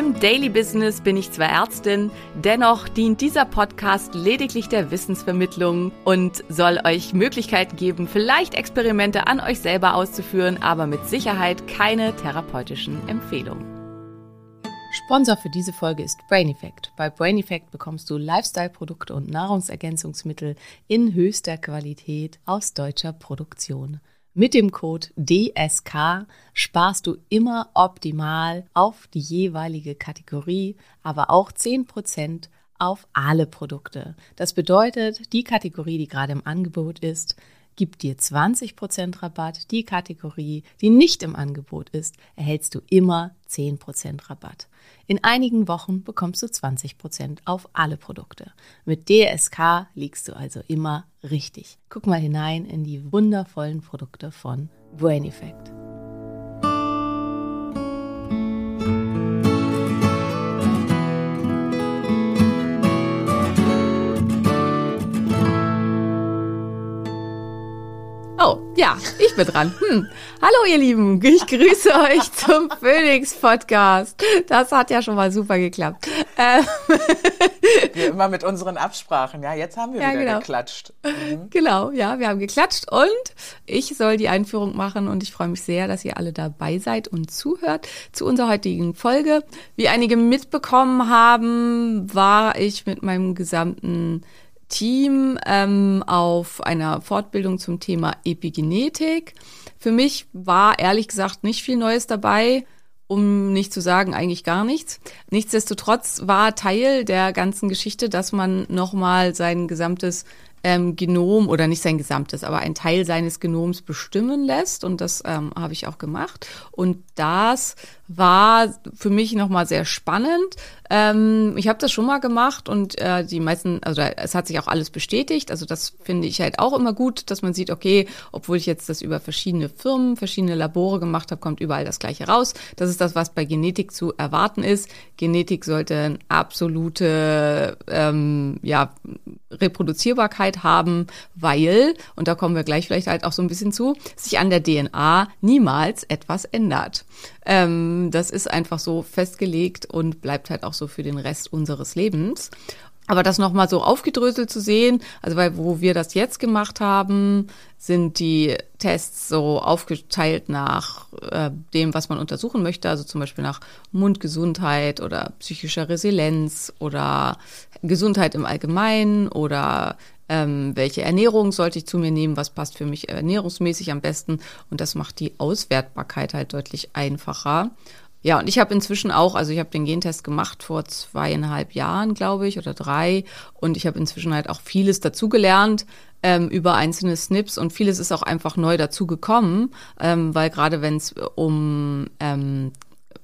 Im Daily Business bin ich zwar Ärztin, dennoch dient dieser Podcast lediglich der Wissensvermittlung und soll euch Möglichkeiten geben, vielleicht Experimente an euch selber auszuführen, aber mit Sicherheit keine therapeutischen Empfehlungen. Sponsor für diese Folge ist Brain Effect. Bei Brain Effect bekommst du Lifestyle-Produkte und Nahrungsergänzungsmittel in höchster Qualität aus deutscher Produktion. Mit dem Code DSK sparst du immer optimal auf die jeweilige Kategorie, aber auch 10% auf alle Produkte. Das bedeutet, die Kategorie, die gerade im Angebot ist, gibt dir 20% Rabatt. Die Kategorie, die nicht im Angebot ist, erhältst du immer 10% Rabatt. In einigen Wochen bekommst du 20% auf alle Produkte. Mit DSK liegst du also immer richtig. Guck mal hinein in die wundervollen Produkte von Brain Effect. Ja, ich bin dran. Hm. Hallo ihr Lieben, ich grüße euch zum Phoenix Podcast. Das hat ja schon mal super geklappt. Ähm, Wir immer mit unseren Absprachen, ja, jetzt haben wir Ja, wieder genau. geklatscht. Mhm. Genau, ja, wir haben geklatscht und ich soll die Einführung machen und ich freue mich sehr, dass ihr alle dabei seid und zuhört zu unserer heutigen Folge. Wie einige mitbekommen haben, war ich mit meinem gesamten Team ähm, auf einer Fortbildung zum Thema Epigenetik. Für mich war ehrlich gesagt nicht viel Neues dabei um nicht zu sagen, eigentlich gar nichts. Nichtsdestotrotz war Teil der ganzen Geschichte, dass man nochmal sein gesamtes ähm, Genom oder nicht sein gesamtes, aber ein Teil seines Genoms bestimmen lässt. Und das ähm, habe ich auch gemacht. Und das war für mich nochmal sehr spannend. Ähm, ich habe das schon mal gemacht und äh, die meisten, also es hat sich auch alles bestätigt. Also das finde ich halt auch immer gut, dass man sieht, okay, obwohl ich jetzt das über verschiedene Firmen, verschiedene Labore gemacht habe, kommt überall das Gleiche raus. Das ist das, was bei Genetik zu erwarten ist. Genetik sollte eine absolute ähm, ja, Reproduzierbarkeit haben, weil, und da kommen wir gleich vielleicht halt auch so ein bisschen zu, sich an der DNA niemals etwas ändert. Ähm, das ist einfach so festgelegt und bleibt halt auch so für den Rest unseres Lebens. Aber das nochmal so aufgedröselt zu sehen, also weil wo wir das jetzt gemacht haben, sind die Tests so aufgeteilt nach äh, dem, was man untersuchen möchte, also zum Beispiel nach Mundgesundheit oder psychischer Resilienz oder Gesundheit im Allgemeinen oder ähm, welche Ernährung sollte ich zu mir nehmen, was passt für mich ernährungsmäßig am besten und das macht die Auswertbarkeit halt deutlich einfacher. Ja, und ich habe inzwischen auch, also ich habe den Gentest gemacht vor zweieinhalb Jahren, glaube ich, oder drei. Und ich habe inzwischen halt auch vieles dazugelernt ähm, über einzelne Snips und vieles ist auch einfach neu dazugekommen, ähm, weil gerade wenn es um ähm,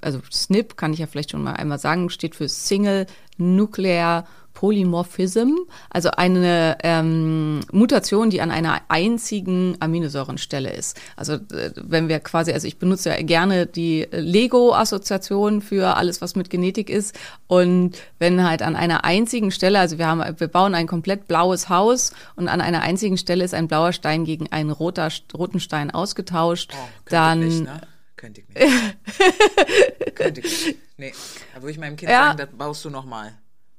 also SNP kann ich ja vielleicht schon mal einmal sagen, steht für Single Nuclear Polymorphism, also eine ähm, Mutation, die an einer einzigen Aminosäurenstelle ist. Also äh, wenn wir quasi, also ich benutze ja gerne die Lego-Assoziation für alles, was mit Genetik ist. Und wenn halt an einer einzigen Stelle, also wir haben, wir bauen ein komplett blaues Haus und an einer einzigen Stelle ist ein blauer Stein gegen einen roter, roten Stein ausgetauscht, Oh, dann ich ne? Könnte ich nicht. könnte ich nicht. Nee, da würde ich meinem Kind Ja. sagen, das baust du nochmal.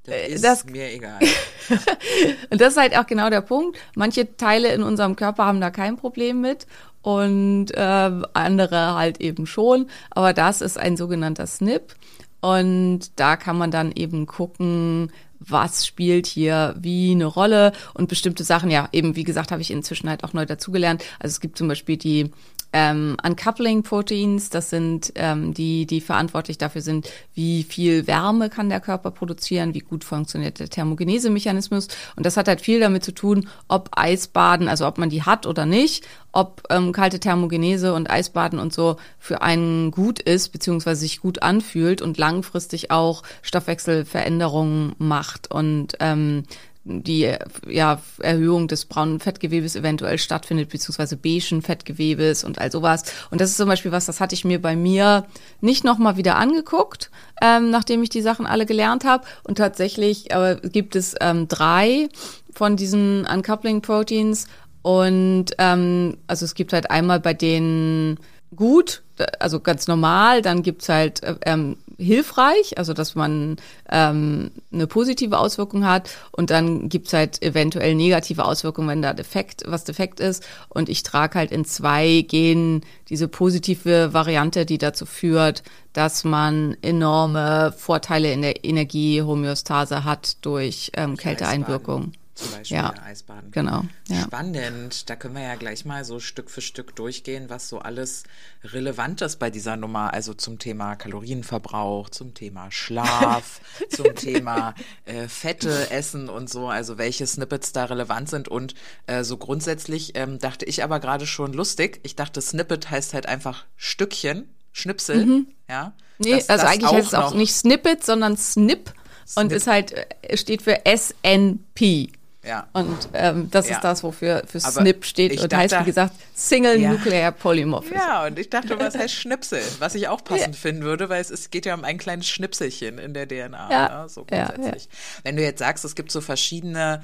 Das ist das- mir egal. Und das ist halt auch genau der Punkt. Manche Teile in unserem Körper haben da kein Problem mit und äh, andere halt eben schon. Aber das ist ein sogenannter SNP. Und da kann man dann eben gucken, was spielt hier wie eine Rolle und bestimmte Sachen, ja, eben wie gesagt, habe ich inzwischen halt auch neu dazugelernt. Also es gibt zum Beispiel die ähm, Uncoupling Proteins, das sind ähm, die, die verantwortlich dafür sind, wie viel Wärme kann der Körper produzieren, wie gut funktioniert der Thermogenese-Mechanismus. Und das hat halt viel damit zu tun, ob Eisbaden, also ob man die hat oder nicht, ob ähm, kalte Thermogenese und Eisbaden und so für einen gut ist, beziehungsweise sich gut anfühlt und langfristig auch Stoffwechselveränderungen macht. Und ähm, die ja, Erhöhung des braunen Fettgewebes eventuell stattfindet, beziehungsweise beigen Fettgewebes und all sowas. Und das ist zum Beispiel was, das hatte ich mir bei mir nicht nochmal wieder angeguckt, ähm, nachdem ich die Sachen alle gelernt habe. Und tatsächlich äh, gibt es ähm, drei von diesen Uncoupling Proteins. Und ähm, also es gibt halt einmal bei denen gut, also ganz normal, dann gibt's halt äh, ähm, hilfreich, also dass man ähm, eine positive Auswirkung hat und dann gibt's halt eventuell negative Auswirkungen, wenn da defekt, was defekt ist. Und ich trage halt in zwei Genen diese positive Variante, die dazu führt, dass man enorme Vorteile in der Energiehomöostase hat durch ähm, Kälteeinwirkung. Zum Beispiel Ja, Eisbaden. genau, ja. Spannend. Da können wir ja gleich mal so Stück für Stück durchgehen, was so alles relevant ist bei dieser Nummer. Also zum Thema Kalorienverbrauch, zum Thema Schlaf, zum Thema äh, Fette essen und so. Also welche Snippets da relevant sind. Und äh, so grundsätzlich ähm, dachte ich aber gerade schon lustig. Ich dachte, Snippet heißt halt einfach Stückchen, Schnipsel. Ja. Mhm. Nee, Dass also das eigentlich heißt es auch nicht Snippet, sondern Snip, und Snip. ist halt, äh, steht für SNP. Ja. Und ähm, das Ja. ist das, wofür für Aber SNP steht und heißt, dachte- wie gesagt, Single Ja. Nuclear Polymorphism. Ja, und ich dachte, was heißt Schnipsel? Was ich auch passend finden würde, weil es, es geht ja um ein kleines Schnipselchen in der DNA. Ja, Ne? So ja, grundsätzlich. Wenn du jetzt sagst, es gibt so verschiedene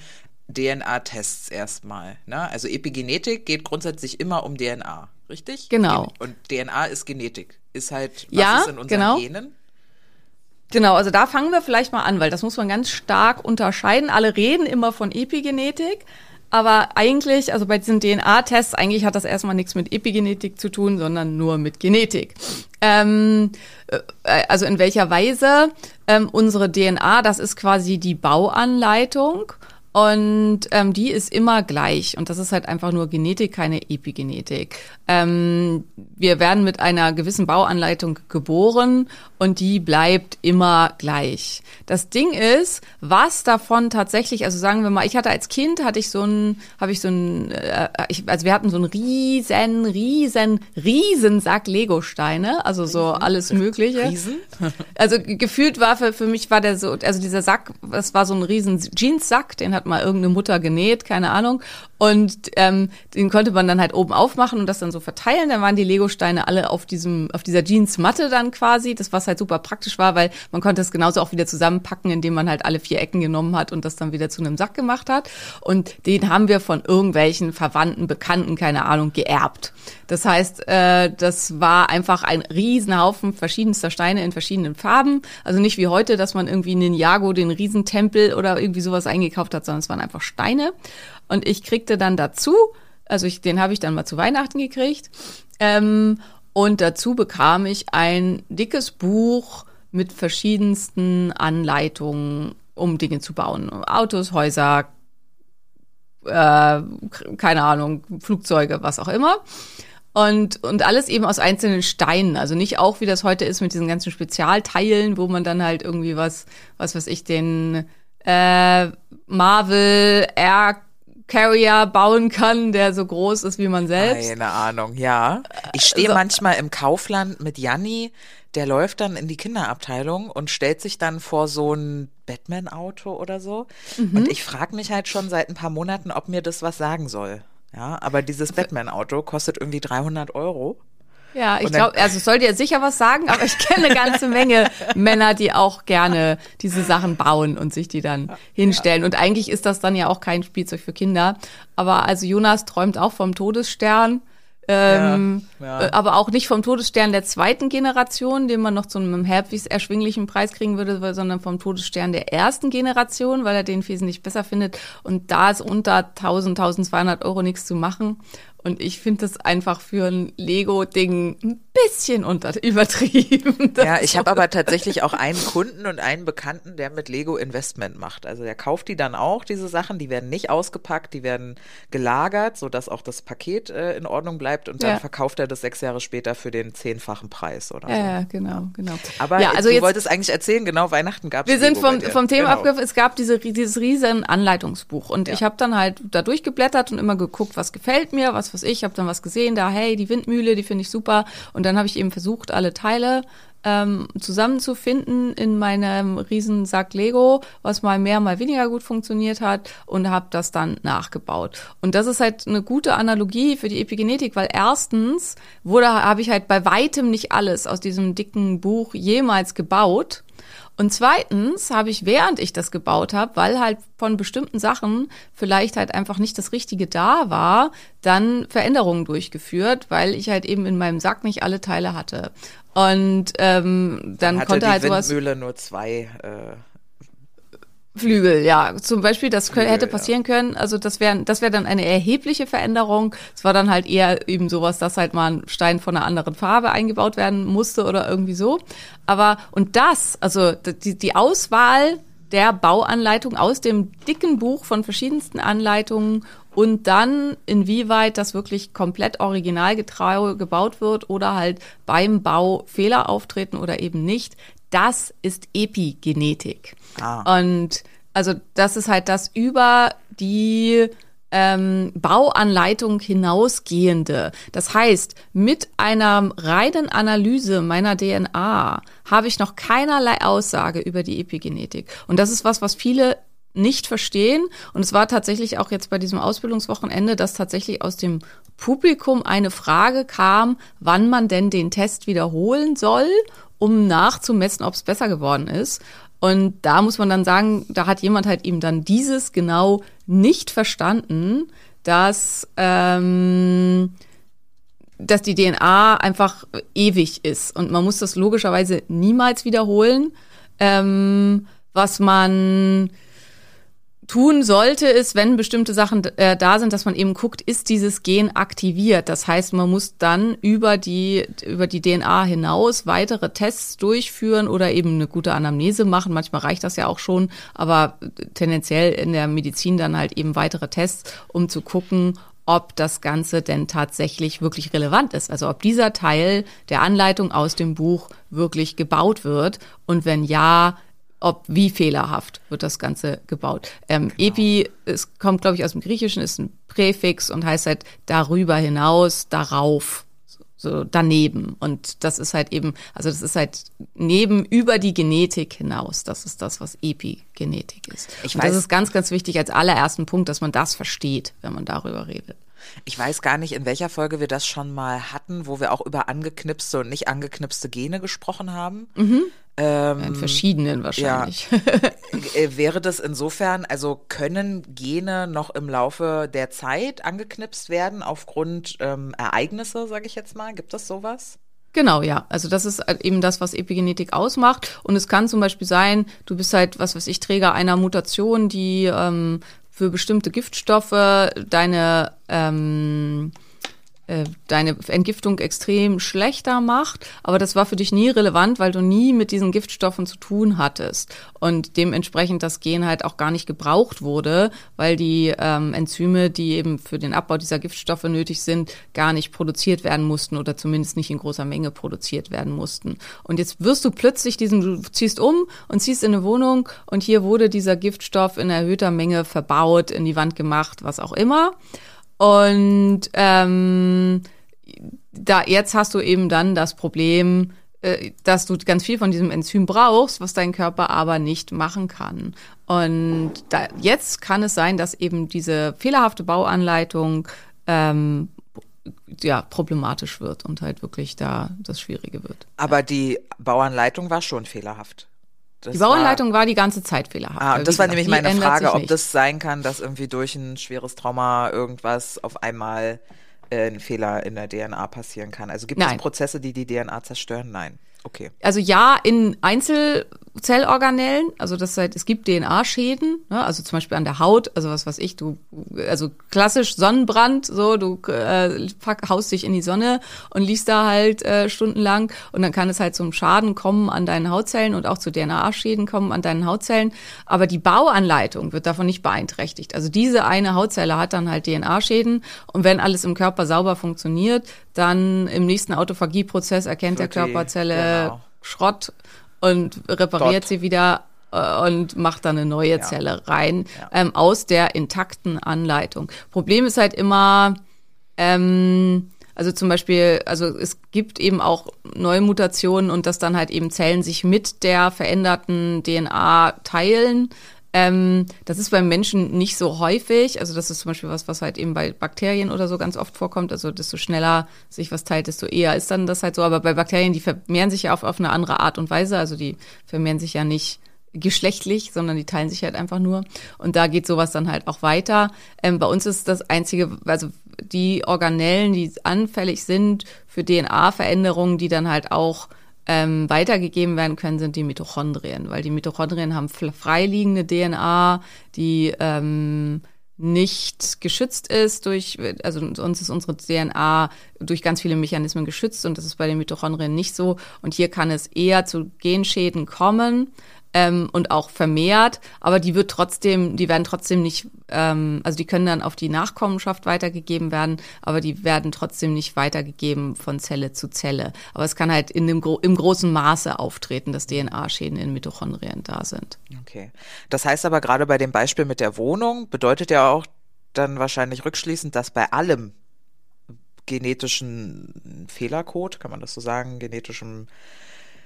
DNA-Tests erstmal. Ne? Also Epigenetik geht grundsätzlich immer um DNA, richtig? Genau. Und DNA ist Genetik. Ist halt, was Ja, ist in unseren genau. Genen? Genau, also da fangen wir vielleicht mal an, weil das muss man ganz stark unterscheiden. Alle reden immer von Epigenetik, aber eigentlich, also bei diesen DNA-Tests, eigentlich hat das erstmal nichts mit Epigenetik zu tun, sondern nur mit Genetik. Ähm, äh, also in welcher Weise ähm, unsere DNA, das ist quasi die Bauanleitung. Und ähm, die ist immer gleich. Und das ist halt einfach nur Genetik, keine Epigenetik. Ähm, wir werden mit einer gewissen Bauanleitung geboren und die bleibt immer gleich. Das Ding ist, was davon tatsächlich, also sagen wir mal, ich hatte als Kind, hatte ich so ein, habe ich so ein, äh, ich, also wir hatten so einen riesen, riesen, riesen Sack Lego-Steine, also so alles Mögliche. Riesen? Also ge- gefühlt war für, für mich war der so, also dieser Sack, das war so ein riesen Jeans-Sack, den hat mal irgendeine Mutter genäht, keine Ahnung. Und ähm, den konnte man dann halt oben aufmachen und das dann so verteilen. Dann waren die Lego-Steine alle auf diesem, auf dieser Jeans-Matte dann quasi. Das was halt super praktisch war, weil man konnte es genauso auch wieder zusammenpacken, indem man halt alle vier Ecken genommen hat und das dann wieder zu einem Sack gemacht hat. Und den haben wir von irgendwelchen Verwandten, Bekannten, keine Ahnung, geerbt. Das heißt, äh, das war einfach ein Riesenhaufen verschiedenster Steine in verschiedenen Farben. Also nicht wie heute, dass man irgendwie in Ninjago den Riesentempel oder irgendwie sowas eingekauft hat, sondern es waren einfach Steine. Und ich kriegte dann dazu, also ich, den habe ich dann mal zu Weihnachten gekriegt. Ähm, und dazu bekam ich ein dickes Buch mit verschiedensten Anleitungen, um Dinge zu bauen. Autos, Häuser, äh, keine Ahnung, Flugzeuge, was auch immer. Und, und alles eben aus einzelnen Steinen. Also nicht auch, wie das heute ist mit diesen ganzen Spezialteilen, wo man dann halt irgendwie was, was weiß ich, den äh, Marvel Air Carrier bauen kann, der so groß ist wie man selbst. Keine Ahnung, ja. Ich stehe Also- manchmal im Kaufland mit Janni, der läuft dann in die Kinderabteilung und stellt sich dann vor so ein Batman-Auto oder so. Mhm. Und ich frage mich halt schon seit ein paar Monaten, ob mir das was sagen soll. Ja, aber dieses Batman-Auto kostet irgendwie 300 Euro. Ja, ich glaube, also soll dir sicher was sagen, aber ich kenne eine ganze Menge Männer, die auch gerne diese Sachen bauen und sich die dann hinstellen. Und eigentlich ist das dann ja auch kein Spielzeug für Kinder. Aber also Jonas träumt auch vom Todesstern. Ähm, Ja, ja. äh, aber auch nicht vom Todesstern der zweiten Generation, den man noch zu einem halbwegs erschwinglichen Preis kriegen würde, sondern vom Todesstern der ersten Generation, weil er den wesentlich besser findet. Und da ist unter 1000, 1200 Euro nichts zu machen. Und ich finde das einfach für ein Lego-Ding bisschen unter übertrieben. Ja, ich habe aber tatsächlich auch einen Kunden und einen Bekannten, der mit Lego Investment macht. Also der kauft die dann auch, diese Sachen, die werden nicht ausgepackt, die werden gelagert, sodass auch das Paket äh, in Ordnung bleibt und dann Ja. verkauft er das sechs Jahre später für den zehnfachen Preis oder Ja, so. ja, genau, genau. Aber ja, also du jetzt, wolltest eigentlich erzählen, genau, Weihnachten gab es wir sind vom, vom Thema genau. abgegriffen, es gab diese, dieses riesen Anleitungsbuch und Ja. ich habe dann halt da durchgeblättert und immer geguckt, was gefällt mir, was weiß ich, habe dann was gesehen, da hey, die Windmühle, die finde ich super und dann habe ich eben versucht, alle Teile ähm, zusammenzufinden in meinem riesen Sack Lego, was mal mehr, mal weniger gut funktioniert hat und habe das dann nachgebaut. Und das ist halt eine gute Analogie für die Epigenetik, weil erstens wurde habe ich halt bei weitem nicht alles aus diesem dicken Buch jemals gebaut. Und zweitens habe ich, während ich das gebaut habe, weil halt von bestimmten Sachen vielleicht halt einfach nicht das Richtige da war, dann Veränderungen durchgeführt, weil ich halt eben in meinem Sack nicht alle Teile hatte. Und ähm, dann hatte konnte halt sowas Windmühle nur zwei äh, Flügel, ja. Zum Beispiel, das Flügel, hätte ja. passieren können. Also das wäre das wäre dann eine erhebliche Veränderung. Es war dann halt eher eben sowas, dass halt mal ein Stein von einer anderen Farbe eingebaut werden musste oder irgendwie so. Aber und das, also die, die Auswahl der Bauanleitung aus dem dicken Buch von verschiedensten Anleitungen und dann inwieweit das wirklich komplett originalgetreu gebaut wird oder halt beim Bau Fehler auftreten oder eben nicht, das ist Epigenetik. Ah. Und also das ist halt das über die ähm, Bauanleitung hinausgehende. Das heißt, mit einer reinen Analyse meiner DNA habe ich noch keinerlei Aussage über die Epigenetik. Und das ist was, was viele nicht verstehen. Und es war tatsächlich auch jetzt bei diesem Ausbildungswochenende, dass tatsächlich aus dem Publikum eine Frage kam, wann man denn den Test wiederholen soll, um nachzumessen, ob es besser geworden ist. Und da muss man dann sagen, da hat jemand halt eben dann dieses genau nicht verstanden, dass, ähm, dass die DNA einfach ewig ist. Und man muss das logischerweise niemals wiederholen. Ähm, was man tun sollte, ist, wenn bestimmte Sachen äh, da sind, dass man eben guckt, ist dieses Gen aktiviert. Das heißt, man muss dann über die, über die DNA hinaus weitere Tests durchführen oder eben eine gute Anamnese machen. Manchmal reicht das ja auch schon, aber tendenziell in der Medizin dann halt eben weitere Tests, um zu gucken, ob das Ganze denn tatsächlich wirklich relevant ist. Also ob dieser Teil der Anleitung aus dem Buch wirklich gebaut wird und wenn ja, ob wie fehlerhaft wird das Ganze gebaut. Ähm, Epi, es kommt, glaube ich, aus dem Griechischen, ist ein Präfix und heißt halt darüber hinaus, darauf, so daneben. Und das ist halt eben, also das ist halt neben über die Genetik hinaus. Das ist das, was Epigenetik ist. Ich und das weiß- ist ganz, ganz wichtig als allerersten Punkt, dass man das versteht, wenn man darüber redet. Ich weiß gar nicht, in welcher Folge wir das schon mal hatten, wo wir auch über angeknipste und nicht angeknipste Gene gesprochen haben. In verschiedenen wahrscheinlich. Äh, wäre das insofern, also können Gene noch im Laufe der Zeit angeknipst werden aufgrund ähm, Ereignisse, sage ich jetzt mal? Gibt es sowas? Genau, ja. Also das ist halt eben das, was Epigenetik ausmacht. Und es kann zum Beispiel sein, du bist halt, was weiß ich, Träger einer Mutation, die ähm, für bestimmte Giftstoffe deine ähm, äh, deine Entgiftung extrem schlechter macht, aber das war für dich nie relevant, weil du nie mit diesen Giftstoffen zu tun hattest und dementsprechend das Gen halt auch gar nicht gebraucht wurde, weil die ähm, Enzyme, die eben für den Abbau dieser Giftstoffe nötig sind, gar nicht produziert werden mussten oder zumindest nicht in großer Menge produziert werden mussten. Und jetzt wirst du plötzlich diesen, du ziehst um und ziehst in eine Wohnung und hier wurde dieser Giftstoff in erhöhter Menge verbaut, in die Wand gemacht, was auch immer. Und ähm, da jetzt hast du eben dann das Problem, äh, dass du ganz viel von diesem Enzym brauchst, was dein Körper aber nicht machen kann. Und da, jetzt kann es sein, dass eben diese fehlerhafte Bauanleitung ähm, ja problematisch wird und halt wirklich da das Schwierige wird. Aber die Bauanleitung war schon fehlerhaft. Die Bauanleitung war, die ganze Zeit fehlerhaft. Ah, und das war gesagt, nämlich meine Frage, ob das sein kann, dass irgendwie durch ein schweres Trauma irgendwas auf einmal äh, ein Fehler in der DNA passieren kann. Also gibt es Nein. Prozesse, die die DNA zerstören? Nein. Okay. Also ja, in Einzel Zellorganellen, also das heißt, es gibt DNA-Schäden, ne? also zum Beispiel an der Haut, also was weiß ich, du, also klassisch Sonnenbrand, so du äh, pack, haust dich in die Sonne und liest da halt äh, stundenlang und dann kann es halt zum Schaden kommen an deinen Hautzellen und auch zu DNA-Schäden kommen an deinen Hautzellen, aber die Bauanleitung wird davon nicht beeinträchtigt. Also diese eine Hautzelle hat dann halt DNA-Schäden und wenn alles im Körper sauber funktioniert, dann im nächsten Autophagieprozess erkennt Wird der Körperzelle genau. Schrott und repariert Dort. sie wieder äh, und macht dann eine neue Zelle rein ähm, aus der intakten Anleitung. Problem ist halt immer, ähm, also zum Beispiel, also es gibt eben auch neue Mutationen und dass dann halt eben Zellen sich mit der veränderten DNA teilen. Ähm, das ist beim Menschen nicht so häufig. Also das ist zum Beispiel was, was halt eben bei Bakterien oder so ganz oft vorkommt. Also desto schneller sich was teilt, desto eher ist dann das halt so. Aber bei Bakterien, die vermehren sich ja auf, auf eine andere Art und Weise. Also die vermehren sich ja nicht geschlechtlich, sondern die teilen sich halt einfach nur. Und da geht sowas dann halt auch weiter. Ähm, bei uns ist das einzige, also die Organellen, die anfällig sind für DNA-Veränderungen, die dann halt auch ähm, weitergegeben werden können, sind die Mitochondrien, weil die Mitochondrien haben freiliegende DNA, die ähm, nicht geschützt ist durch, also sonst ist unsere DNA durch ganz viele Mechanismen geschützt und das ist bei den Mitochondrien nicht so. Und hier kann es eher zu Genschäden kommen ähm, und auch vermehrt, aber die wird trotzdem, die werden trotzdem nicht, ähm, also die können dann auf die Nachkommenschaft weitergegeben werden, aber die werden trotzdem nicht weitergegeben von Zelle zu Zelle. Aber es kann halt in dem, gro- im großen Maße auftreten, dass DNA-Schäden in Mitochondrien da sind. Okay. Das heißt aber gerade bei dem Beispiel mit der Wohnung bedeutet ja auch dann wahrscheinlich rückschließend, dass bei allem genetischen Fehlercode, kann man das so sagen, genetischem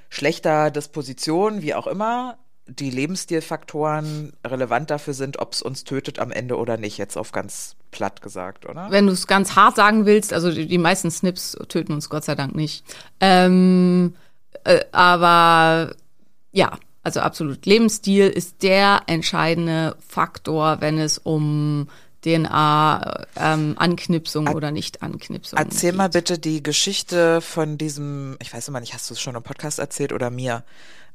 schlechter Disposition, wie auch immer, die Lebensstilfaktoren relevant dafür sind, ob es uns tötet am Ende oder nicht, jetzt auf ganz platt gesagt, oder? Wenn du es ganz hart sagen willst, also die, die meisten Snips töten uns Gott sei Dank nicht. Ähm, äh, aber ja, also absolut. Lebensstil ist der entscheidende Faktor, wenn es um DNA-Anknipsung oder Nicht-Anknipsung Erzähl geht. mal bitte die Geschichte von diesem, ich weiß immer nicht, hast du es schon im Podcast erzählt oder mir,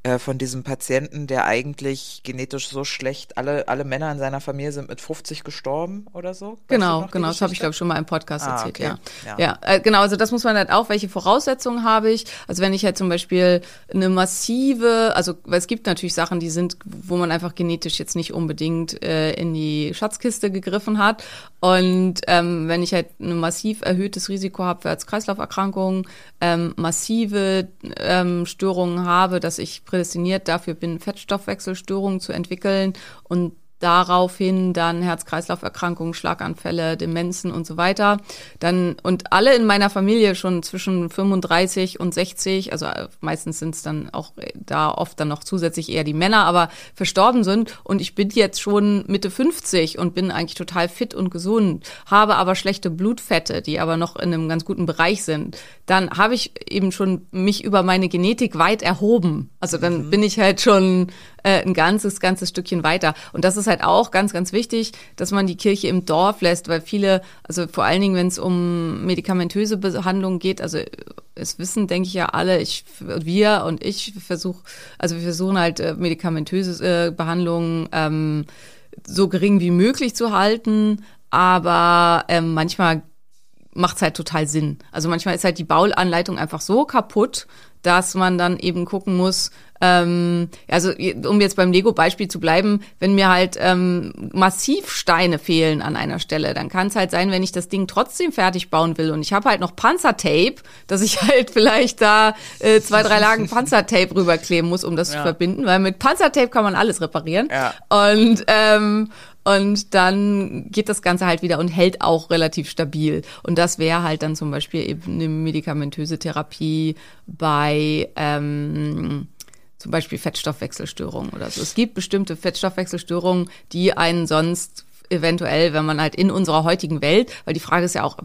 äh, von diesem Patienten, der eigentlich genetisch so schlecht, alle, alle Männer in seiner Familie sind mit 50 gestorben oder so? Weißt Genau, genau, das habe ich glaube ich schon mal im Podcast Ah, erzählt, okay. ja. Ja. Ja, äh, genau, also das muss man halt auch, welche Voraussetzungen habe ich? Also wenn ich halt zum Beispiel eine massive, also weil es gibt natürlich Sachen, die sind, wo man einfach genetisch jetzt nicht unbedingt äh, in die Schatzkiste gegriffen hat. Und ähm, wenn ich halt ein massiv erhöhtes Risiko habe für Herz-Kreislauf-Erkrankungen, ähm, massive ähm, Störungen habe, dass ich prädestiniert dafür bin, Fettstoffwechselstörungen zu entwickeln und daraufhin dann Herz-Kreislauf-Erkrankungen, Schlaganfälle, Demenzen und so weiter. Dann und alle in meiner Familie schon zwischen 35 und 60, also äh, meistens sind es dann auch äh, da oft dann noch zusätzlich eher die Männer, aber verstorben sind und ich bin jetzt schon Mitte 50 und bin eigentlich total fit und gesund, habe aber schlechte Blutfette, die aber noch in einem ganz guten Bereich sind. Dann habe ich eben schon mich über meine Genetik weit erhoben. Also dann bin ich halt schon äh, ein ganzes, ganzes Stückchen weiter. Und das ist halt auch ganz, ganz wichtig, dass man die Kirche im Dorf lässt, weil viele, also vor allen Dingen, wenn es um medikamentöse Behandlung geht, also es wissen, denke ich ja alle, ich, wir und ich versuche, also wir versuchen halt äh, medikamentöse äh, Behandlungen ähm, so gering wie möglich zu halten, aber ähm, manchmal macht's halt total Sinn. Also manchmal ist halt die Bauanleitung einfach so kaputt, dass man dann eben gucken muss, ähm, also um jetzt beim Lego-Beispiel zu bleiben, wenn mir halt ähm, massiv Steine fehlen an einer Stelle, dann kann es halt sein, wenn ich das Ding trotzdem fertig bauen will und ich habe halt noch Panzertape, dass ich halt vielleicht da äh, zwei, drei Lagen Panzertape rüberkleben muss, um das zu verbinden, weil mit Panzertape kann man alles reparieren. Ja. Und ähm, und dann geht das Ganze halt wieder und hält auch relativ stabil. Und das wäre halt dann zum Beispiel eben eine medikamentöse Therapie bei ähm, zum Beispiel Fettstoffwechselstörungen oder so. Es gibt bestimmte Fettstoffwechselstörungen, die einen sonst eventuell, wenn man halt in unserer heutigen Welt, weil die Frage ist ja auch,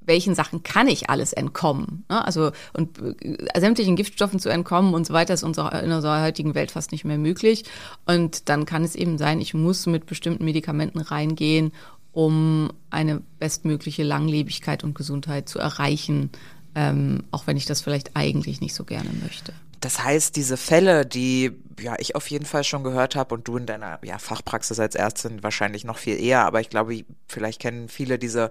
welchen Sachen kann ich alles entkommen? Ne? Also und äh, sämtlichen Giftstoffen zu entkommen und so weiter ist unserer, in unserer heutigen Welt fast nicht mehr möglich. Und dann kann es eben sein, ich muss mit bestimmten Medikamenten reingehen, um eine bestmögliche Langlebigkeit und Gesundheit zu erreichen, ähm, auch wenn ich das vielleicht eigentlich nicht so gerne möchte. Das heißt, diese Fälle, die ja ich auf jeden Fall schon gehört habe und du in deiner ja, Fachpraxis als Ärztin wahrscheinlich noch viel eher, aber ich glaube, vielleicht kennen viele diese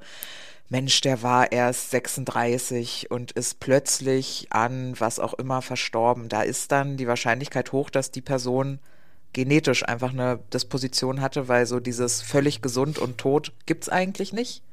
Mensch, der war erst 36 und ist plötzlich an was auch immer verstorben. Da ist dann die Wahrscheinlichkeit hoch, dass die Person genetisch einfach eine Disposition hatte, weil so dieses völlig gesund und tot gibt's eigentlich nicht.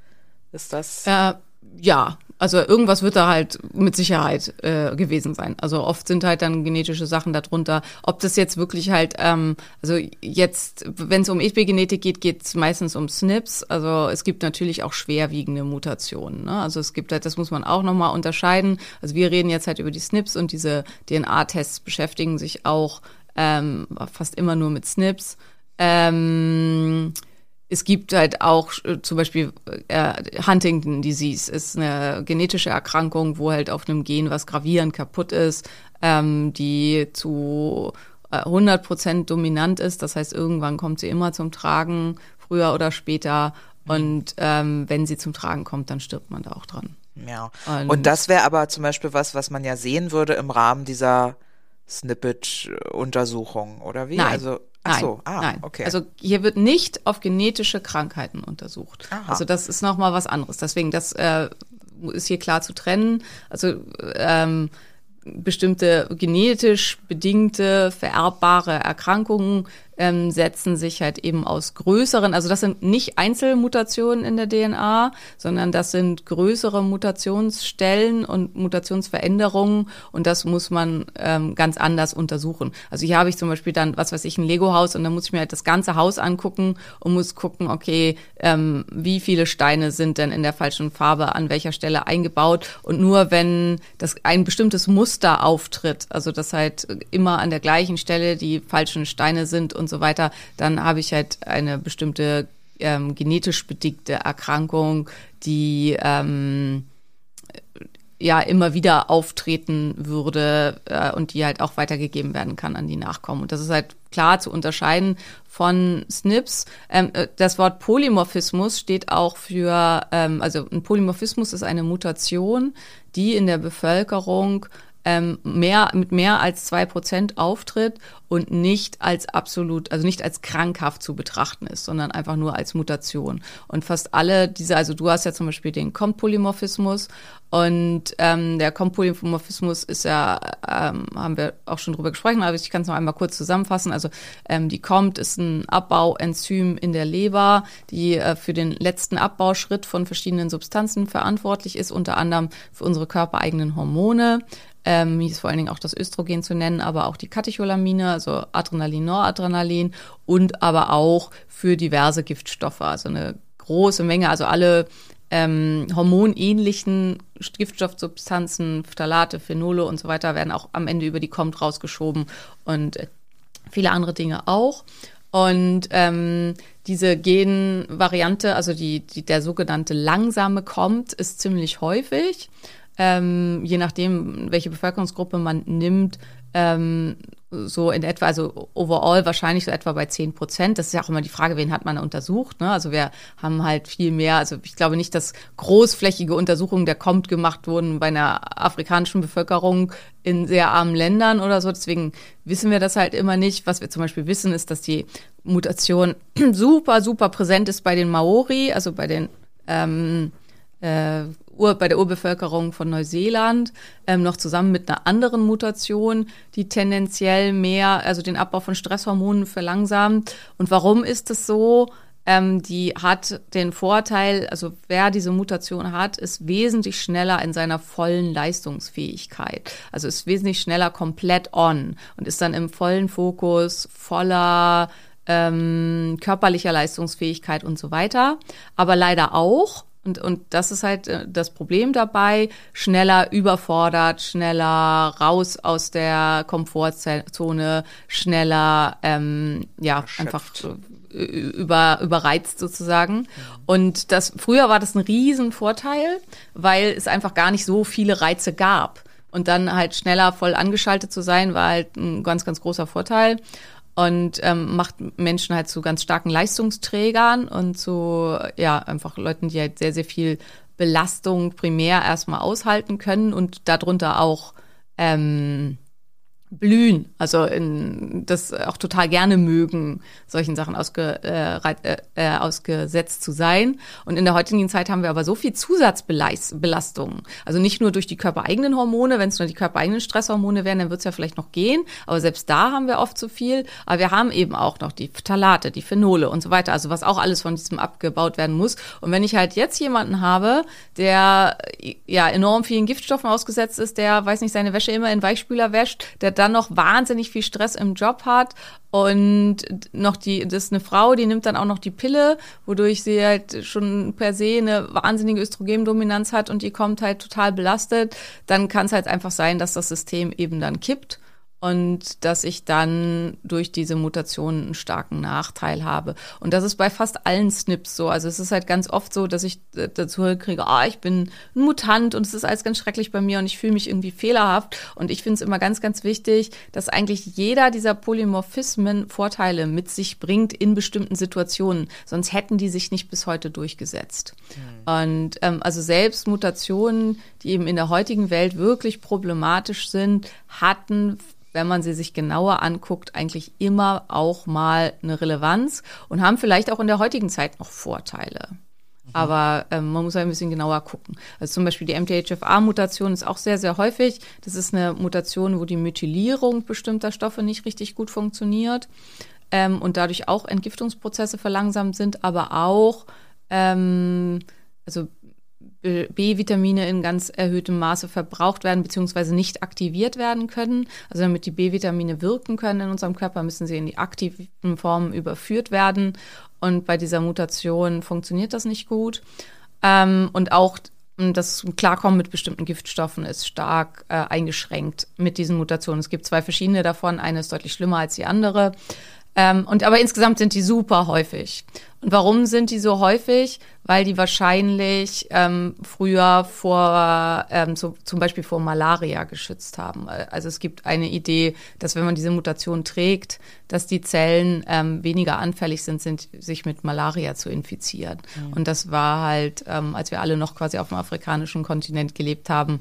Ist das? Äh, ja, also irgendwas wird da halt mit Sicherheit äh, gewesen sein. Also oft sind halt dann genetische Sachen darunter. Ob das jetzt wirklich halt, ähm, also jetzt, wenn es um Epigenetik geht, geht es meistens um SNPs. Also es gibt natürlich auch schwerwiegende Mutationen. Ne? Also es gibt halt, das muss man auch nochmal unterscheiden. Also wir reden jetzt halt über die SNPs und diese DNA-Tests beschäftigen sich auch ähm, fast immer nur mit SNPs. Ähm, es gibt halt auch äh, zum Beispiel äh, Huntington Disease ist eine genetische Erkrankung, wo halt auf einem Gen was gravierend kaputt ist, ähm, die zu äh, 100 Prozent dominant ist. Das heißt, irgendwann kommt sie immer zum Tragen, früher oder später. Und ähm, wenn sie zum Tragen kommt, dann stirbt man da auch dran. Ja. Und, Und das wäre aber zum Beispiel was, was man ja sehen würde im Rahmen dieser Snippet-Untersuchung, oder wie? Nein. Also Ach so, nein, ah, nein. okay. Also hier wird nicht auf genetische Krankheiten untersucht. Aha. Also das ist noch mal was anderes. Deswegen das äh, ist hier klar zu trennen. Also ähm, bestimmte genetisch bedingte vererbbare Erkrankungen ähm, setzen sich halt eben aus größeren, also das sind nicht Einzelmutationen in der DNA, sondern das sind größere Mutationsstellen und Mutationsveränderungen und das muss man ähm, ganz anders untersuchen. Also hier habe ich zum Beispiel dann, was weiß ich, ein Lego-Haus und dann muss ich mir halt das ganze Haus angucken und muss gucken, okay, ähm, wie viele Steine sind denn in der falschen Farbe an welcher Stelle eingebaut und nur wenn das ein bestimmtes Muster auftritt, also dass halt immer an der gleichen Stelle die falschen Steine sind und so weiter, dann habe ich halt eine bestimmte ähm, genetisch bedingte Erkrankung, die ähm, ja immer wieder auftreten würde äh, und die halt auch weitergegeben werden kann an die Nachkommen. Und das ist halt klar zu unterscheiden von SNPs. Ähm, äh, das Wort Polymorphismus steht auch für, ähm, also ein Polymorphismus ist eine Mutation, die in der Bevölkerung ähm, mehr mit mehr als zwei Prozent auftritt und nicht als absolut, also nicht als krankhaft zu betrachten ist, sondern einfach nur als Mutation. Und fast alle diese, also du hast ja zum Beispiel den Kompolymorphismus und ähm, der Kompolymorphismus ist ja, ähm, haben wir auch schon drüber gesprochen, aber ich kann es noch einmal kurz zusammenfassen. Also ähm, die COMT ist ein Abbauenzym in der Leber, die äh, für den letzten Abbauschritt von verschiedenen Substanzen verantwortlich ist, unter anderem für unsere körpereigenen Hormone. Ähm, hier ist vor allen Dingen auch das Östrogen zu nennen, aber auch die Katecholamine, also Adrenalin, Noradrenalin und aber auch für diverse Giftstoffe, also eine große Menge, also alle ähm, hormonähnlichen Giftstoffsubstanzen, Phthalate, Phenole und so weiter werden auch am Ende über die Kommt rausgeschoben und äh, viele andere Dinge auch. Und ähm, diese Genvariante, also die, die der sogenannte langsame kommt, ist ziemlich häufig ähm, je nachdem, welche Bevölkerungsgruppe man nimmt, ähm, so in etwa, also overall wahrscheinlich so etwa bei 10 Prozent. Das ist ja auch immer die Frage, wen hat man untersucht. Ne? Also wir haben halt viel mehr, also ich glaube nicht, dass großflächige Untersuchungen der kommt gemacht wurden bei einer afrikanischen Bevölkerung in sehr armen Ländern oder so. Deswegen wissen wir das halt immer nicht. Was wir zum Beispiel wissen, ist, dass die Mutation super, super präsent ist bei den Maori, also bei den ähm, äh, Ur, bei der Urbevölkerung von Neuseeland, ähm, noch zusammen mit einer anderen Mutation, die tendenziell mehr, also den Abbau von Stresshormonen verlangsamt. Und warum ist es so? Ähm, die hat den Vorteil, also wer diese Mutation hat, ist wesentlich schneller in seiner vollen Leistungsfähigkeit. Also ist wesentlich schneller komplett on und ist dann im vollen Fokus, voller ähm, körperlicher Leistungsfähigkeit und so weiter. Aber leider auch, und, und das ist halt äh, das Problem dabei, schneller überfordert, schneller raus aus der Komfortzone, schneller, ähm, ja, Erschöpft. einfach äh, über, überreizt sozusagen. Und das, früher war das ein Riesenvorteil, weil es einfach gar nicht so viele Reize gab. Und dann halt schneller voll angeschaltet zu sein, war halt ein ganz, ganz großer Vorteil und ähm, macht Menschen halt zu ganz starken Leistungsträgern und zu ja einfach Leuten, die halt sehr sehr viel Belastung primär erstmal aushalten können und darunter auch ähm, blühen, also in, das auch total gerne mögen, solchen Sachen ausge, äh, äh, äh, ausgesetzt zu sein. Und in der heutigen Zeit haben wir aber so viel Zusatzbelastungen. Also nicht nur durch die körpereigenen Hormone, wenn es nur die körpereigenen Stresshormone wären, dann wird es ja vielleicht noch gehen. Aber selbst da haben wir oft zu viel. Aber wir haben eben auch noch die Phthalate, die Phenole und so weiter. Also was auch alles von diesem abgebaut werden muss. Und wenn ich halt jetzt jemanden habe, der ja enorm vielen Giftstoffen ausgesetzt ist, der, weiß nicht, seine Wäsche immer in Weichspüler wäscht, der dann noch wahnsinnig viel Stress im Job hat und noch die, das ist eine Frau, die nimmt dann auch noch die Pille, wodurch sie halt schon per se eine wahnsinnige Östrogendominanz hat und die kommt halt total belastet, dann kann es halt einfach sein, dass das System eben dann kippt und dass ich dann durch diese Mutation einen starken Nachteil habe. Und das ist bei fast allen SNPs so. Also es ist halt ganz oft so, dass ich äh, dazu kriege, ah, ich bin ein Mutant und es ist alles ganz schrecklich bei mir und ich fühle mich irgendwie fehlerhaft. Und ich finde es immer ganz, ganz wichtig, dass eigentlich jeder dieser Polymorphismen Vorteile mit sich bringt in bestimmten Situationen. Sonst hätten die sich nicht bis heute durchgesetzt. Mhm. Und ähm, also selbst Mutationen, die eben in der heutigen Welt wirklich problematisch sind, hatten wenn man sie sich genauer anguckt, eigentlich immer auch mal eine Relevanz und haben vielleicht auch in der heutigen Zeit noch Vorteile. Mhm. Aber ähm, man muss ein bisschen genauer gucken. Also zum Beispiel die MTHFR-Mutation ist auch sehr, sehr häufig. Das ist eine Mutation, wo die Methylierung bestimmter Stoffe nicht richtig gut funktioniert ähm, und dadurch auch Entgiftungsprozesse verlangsamt sind, aber auch ähm, also B-Vitamine in ganz erhöhtem Maße verbraucht werden bzw. nicht aktiviert werden können. Also damit die B-Vitamine wirken können in unserem Körper, müssen sie in die aktiven Formen überführt werden. Und bei dieser Mutation funktioniert das nicht gut. Ähm, und auch das Klarkommen mit bestimmten Giftstoffen ist stark äh, eingeschränkt mit diesen Mutationen. Es gibt zwei verschiedene davon. Eine ist deutlich schlimmer als die andere. Ähm, und aber insgesamt sind die super häufig. Und warum sind die so häufig? Weil die wahrscheinlich ähm, früher vor, ähm, so, zum Beispiel vor Malaria geschützt haben. Also es gibt eine Idee, dass wenn man diese Mutation trägt, dass die Zellen ähm, weniger anfällig sind, sind, sich mit Malaria zu infizieren. Mhm. Und das war halt, ähm, als wir alle noch quasi auf dem afrikanischen Kontinent gelebt haben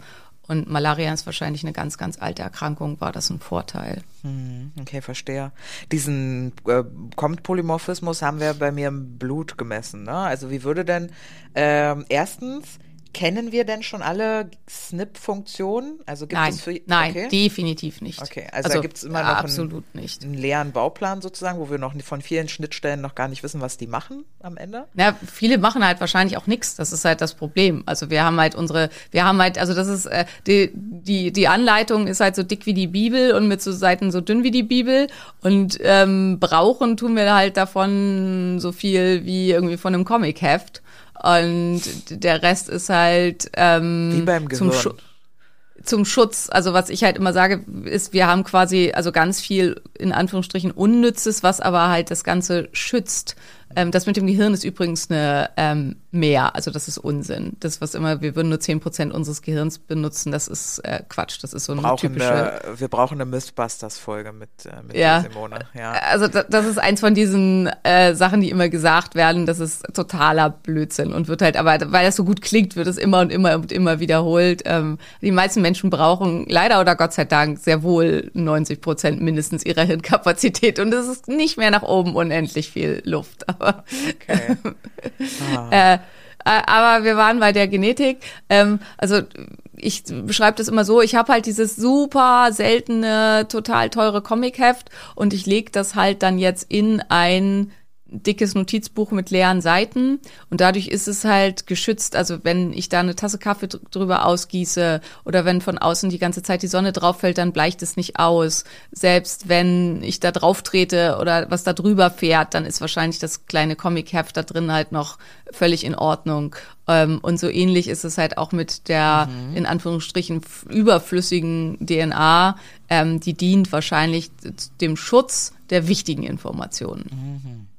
und Malaria ist wahrscheinlich eine ganz, ganz alte Erkrankung, war das ein Vorteil. Hm, okay, verstehe. Diesen äh, kommt Polymorphismus haben wir bei mir im Blut gemessen. Ne? Also wie würde denn äh, erstens Kennen wir denn schon alle SNP-Funktionen? Also gibt nein, es für, nein, okay. definitiv nicht. Okay, also, also da gibt es immer noch absolut einen, nicht. einen leeren Bauplan sozusagen, wo wir noch von vielen Schnittstellen noch gar nicht wissen, was die machen am Ende. Ja, viele machen halt wahrscheinlich auch nichts. Das ist halt das Problem. Also wir haben halt unsere, wir haben halt, also das ist äh, die die die Anleitung ist halt so dick wie die Bibel und mit so Seiten so dünn wie die Bibel und ähm, brauchen tun wir halt davon so viel wie irgendwie von einem Comic-Heft. Und der Rest ist halt ähm, Wie beim Gehirn. zum Schutz zum Schutz, also was ich halt immer sage, ist, wir haben quasi also ganz viel in Anführungsstrichen Unnützes, was aber halt das Ganze schützt. Ähm, das mit dem Gehirn ist übrigens eine ähm, mehr, also das ist Unsinn. Das, was immer, wir würden nur zehn Prozent unseres Gehirns benutzen, das ist äh, Quatsch. Das ist so eine brauchen typische. Eine, wir brauchen eine Mythbusters-Folge mit, äh, mit ja. Simone. Ja. Also das, das ist eins von diesen äh, Sachen, die immer gesagt werden. Das ist totaler Blödsinn und wird halt, aber weil das so gut klingt, wird es immer und immer und immer wiederholt. Ähm, die meisten Menschen brauchen leider oder Gott sei Dank sehr wohl 90 Prozent mindestens ihrer Hirnkapazität und es ist nicht mehr nach oben unendlich viel Luft. Aber, okay. ah. äh, aber wir waren bei der Genetik. Ähm, also ich beschreibe das immer so, ich habe halt dieses super seltene, total teure Comic-Heft und ich lege das halt dann jetzt in ein dickes Notizbuch mit leeren Seiten und dadurch ist es halt geschützt. Also wenn ich da eine Tasse Kaffee drüber ausgieße oder wenn von außen die ganze Zeit die Sonne drauf fällt, dann bleicht es nicht aus. Selbst wenn ich da drauf trete oder was da drüber fährt, dann ist wahrscheinlich das kleine Comic-Heft da drin halt noch völlig in Ordnung. Ähm, und so ähnlich ist es halt auch mit der mhm. in Anführungsstrichen überflüssigen DNA. Ähm, die dient wahrscheinlich dem Schutz der wichtigen Informationen. Mhm.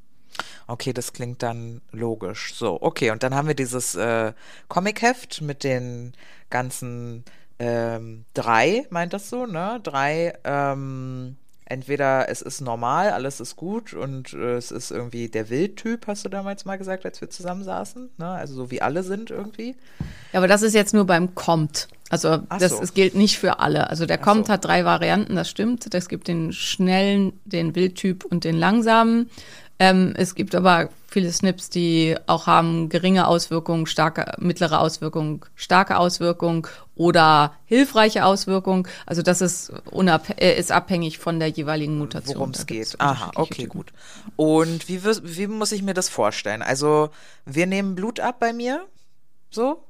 Okay, das klingt dann logisch. So, okay, und dann haben wir dieses äh, Comic-Heft mit den ganzen ähm, drei, meint das so, ne? Drei, ähm, entweder es ist normal, alles ist gut und äh, es ist irgendwie der Wildtyp, hast du damals mal gesagt, als wir zusammensaßen, ne? Also so wie alle sind irgendwie. Ja, aber das ist jetzt nur beim Kommt. Also Ach das so. gilt nicht für alle. Also der Ach kommt so. hat drei Varianten, das stimmt. Es gibt den schnellen, den Wildtyp und den langsamen. Ähm, es gibt aber viele Snips, die auch haben geringe Auswirkungen, starke, mittlere Auswirkungen, starke Auswirkungen oder hilfreiche Auswirkungen. Also das ist, unab äh, ist abhängig von der jeweiligen Mutation. worum es geht. Aha, okay, Typen. gut. Und wie, wie muss ich mir das vorstellen? Also, wir nehmen Blut ab bei mir, so?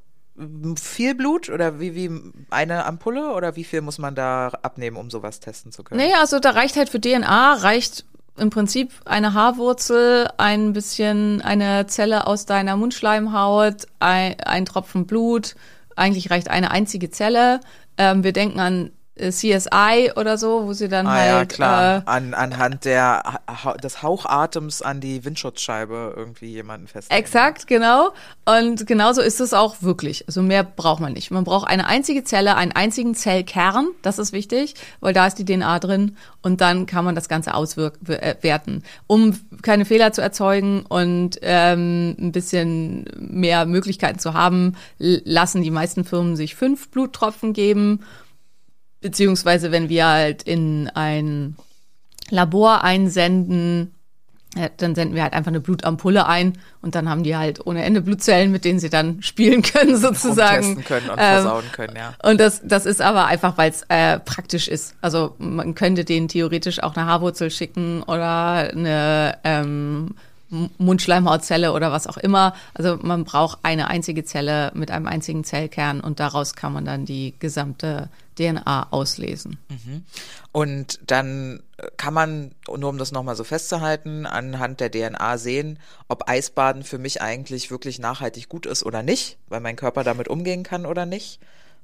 Viel Blut oder wie, wie eine Ampulle oder wie viel muss man da abnehmen, um sowas testen zu können? Naja, also da reicht halt für DNA, reicht im Prinzip eine Haarwurzel, ein bisschen eine Zelle aus deiner Mundschleimhaut, ein, ein Tropfen Blut. Eigentlich reicht eine einzige Zelle. Ähm, wir denken an CSI oder so, wo sie dann Ah halt ja, klar. Äh, an, anhand der, Ha- des Hauchatems an die Windschutzscheibe irgendwie jemanden festnehmen. Exakt, genau. Und genauso ist es auch wirklich. Also mehr braucht man nicht. Man braucht eine einzige Zelle, einen einzigen Zellkern. Das ist wichtig, weil da ist die DNA drin. Und dann kann man das Ganze auswerten. Um keine Fehler zu erzeugen und ähm, ein bisschen mehr Möglichkeiten zu haben, lassen die meisten Firmen sich fünf Bluttropfen geben. Beziehungsweise, wenn wir halt in ein Labor einsenden, ja, dann senden wir halt einfach eine Blutampulle ein und dann haben die halt ohne Ende Blutzellen, mit denen sie dann spielen können sozusagen. Rumtesten können und Ähm, versauen können, ja. Und das, das ist aber einfach, weil es äh, praktisch ist. Also man könnte denen theoretisch auch eine Haarwurzel schicken oder eine ähm, Mundschleimhautzelle oder was auch immer. Also man braucht eine einzige Zelle mit einem einzigen Zellkern und daraus kann man dann die gesamte DNA auslesen. Und dann äh, kann man, nur um das nochmal so festzuhalten, anhand der DNA sehen, ob Eisbaden für mich eigentlich wirklich nachhaltig gut ist oder nicht, weil mein Körper damit umgehen kann oder nicht.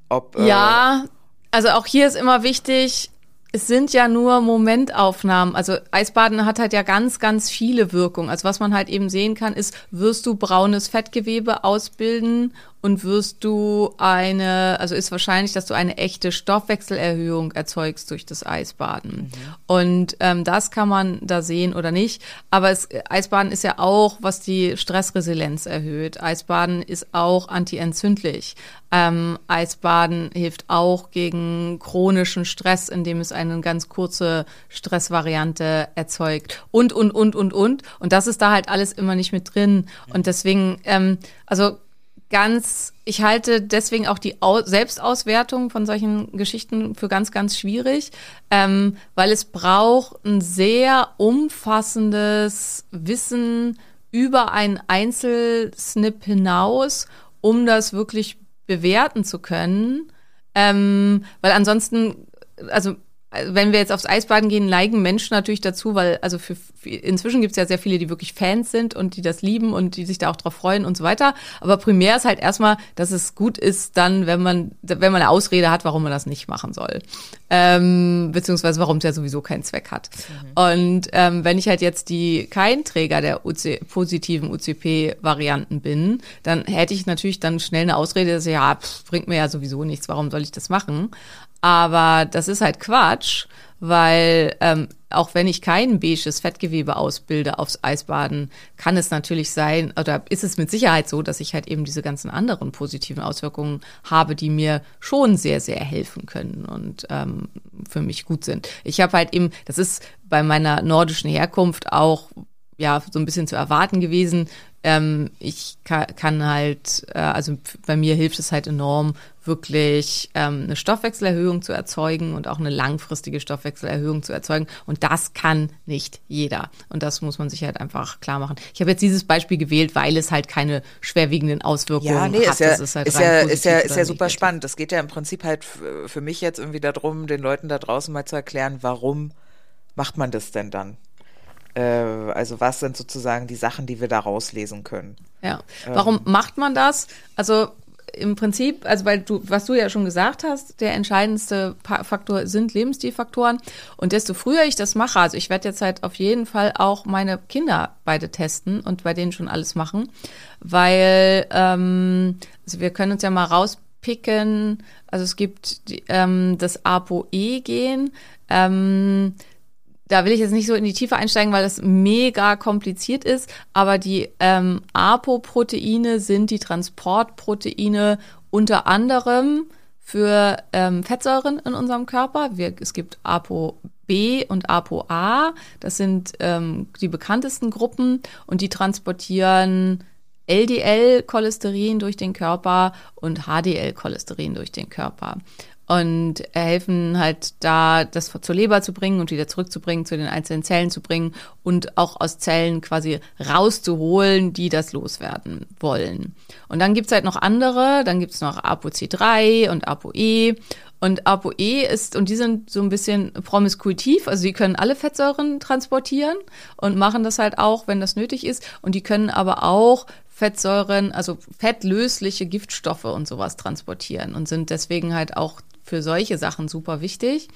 Ob, äh, Ja, also auch hier ist immer wichtig, es sind ja nur Momentaufnahmen. Also Eisbaden hat halt ja ganz, ganz viele Wirkungen. Also was man halt eben sehen kann, ist, wirst du braunes Fettgewebe ausbilden und wirst du eine, also ist wahrscheinlich, dass du eine echte Stoffwechselerhöhung erzeugst durch das Eisbaden. Und ähm, das kann man da sehen oder nicht. Aber es, Eisbaden ist ja auch, was die Stressresilienz erhöht. Eisbaden ist auch antientzündlich. Ähm, Eisbaden hilft auch gegen chronischen Stress, indem es eine ganz kurze Stressvariante erzeugt. Und, und, und, und, und. Und das ist da halt alles immer nicht mit drin. Und deswegen, ähm, also ganz, ich halte deswegen auch die Au Selbstauswertung von solchen Geschichten für ganz, ganz schwierig, ähm, weil es braucht ein sehr umfassendes Wissen über einen Einzelsnip hinaus, um das wirklich bewerten zu können. Ähm, weil ansonsten, also also wenn wir jetzt aufs Eisbaden gehen, neigen Menschen natürlich dazu, weil also für, inzwischen gibt es ja sehr viele, die wirklich Fans sind und die das lieben und die sich da auch drauf freuen und so weiter. Aber primär ist halt erstmal, dass es gut ist, dann, wenn man wenn man eine Ausrede hat, warum man das nicht machen soll, ähm, beziehungsweise warum es ja sowieso keinen Zweck hat. Und ähm, wenn ich halt jetzt die kein Träger der UC, positiven UCP-Varianten bin, dann hätte ich natürlich dann schnell eine Ausrede, dass ich, ja pff, bringt mir ja sowieso nichts, warum soll ich das machen? Aber das ist halt Quatsch, weil ähm, auch wenn ich kein beiges Fettgewebe ausbilde aufs Eisbaden, kann es natürlich sein, oder ist es mit Sicherheit so, dass ich halt eben diese ganzen anderen positiven Auswirkungen habe, die mir schon sehr, sehr helfen können und ähm, für mich gut sind. Ich habe halt eben, das ist bei meiner nordischen Herkunft auch ja so ein bisschen zu erwarten gewesen. Ähm, ich kann, kann halt, äh, also bei mir hilft es halt enorm, wirklich ähm, eine Stoffwechselerhöhung zu erzeugen und auch eine langfristige Stoffwechselerhöhung zu erzeugen. Und das kann nicht jeder. Und das muss man sich halt einfach klar machen. Ich habe jetzt dieses Beispiel gewählt, weil es halt keine schwerwiegenden Auswirkungen Ja, nee, hat. ist ja, Das ist, halt ist ja, ist ja, ist ja super spannend. Es geht ja im Prinzip halt für mich jetzt irgendwie darum, den Leuten da draußen mal zu erklären, warum macht man das denn dann? Äh, also was sind sozusagen die Sachen, die wir da rauslesen können? Ja. Warum Ähm. macht man das? Also im Prinzip, also weil du, was du ja schon gesagt hast, der entscheidendste Faktor sind Lebensstilfaktoren. Und desto früher ich das mache, also ich werde jetzt halt auf jeden Fall auch meine Kinder beide testen und bei denen schon alles machen, weil ähm, also wir können uns ja mal rauspicken. Also es gibt ähm, das ApoE-Gen. Ähm, da will ich jetzt nicht so in die Tiefe einsteigen, weil das mega kompliziert ist, aber die ähm, APO-Proteine sind die Transportproteine unter anderem für ähm, Fettsäuren in unserem Körper. Wir, es gibt ApoB und ApoA. Das sind ähm, die bekanntesten Gruppen und die transportieren LDL-Cholesterin durch den Körper und HDL-Cholesterin durch den Körper und helfen halt da, das zur Leber zu bringen und wieder zurückzubringen, zu den einzelnen Zellen zu bringen und auch aus Zellen quasi rauszuholen, die das loswerden wollen. Und dann gibt's halt noch andere, dann gibt's noch ApoC3 und ApoE. Und ApoE ist, und die sind so ein bisschen promiskuitiv, also die können alle Fettsäuren transportieren und machen das halt auch, wenn das nötig ist. Und die können aber auch Fettsäuren, also fettlösliche Giftstoffe und sowas transportieren und sind deswegen halt auch für solche Sachen super wichtig.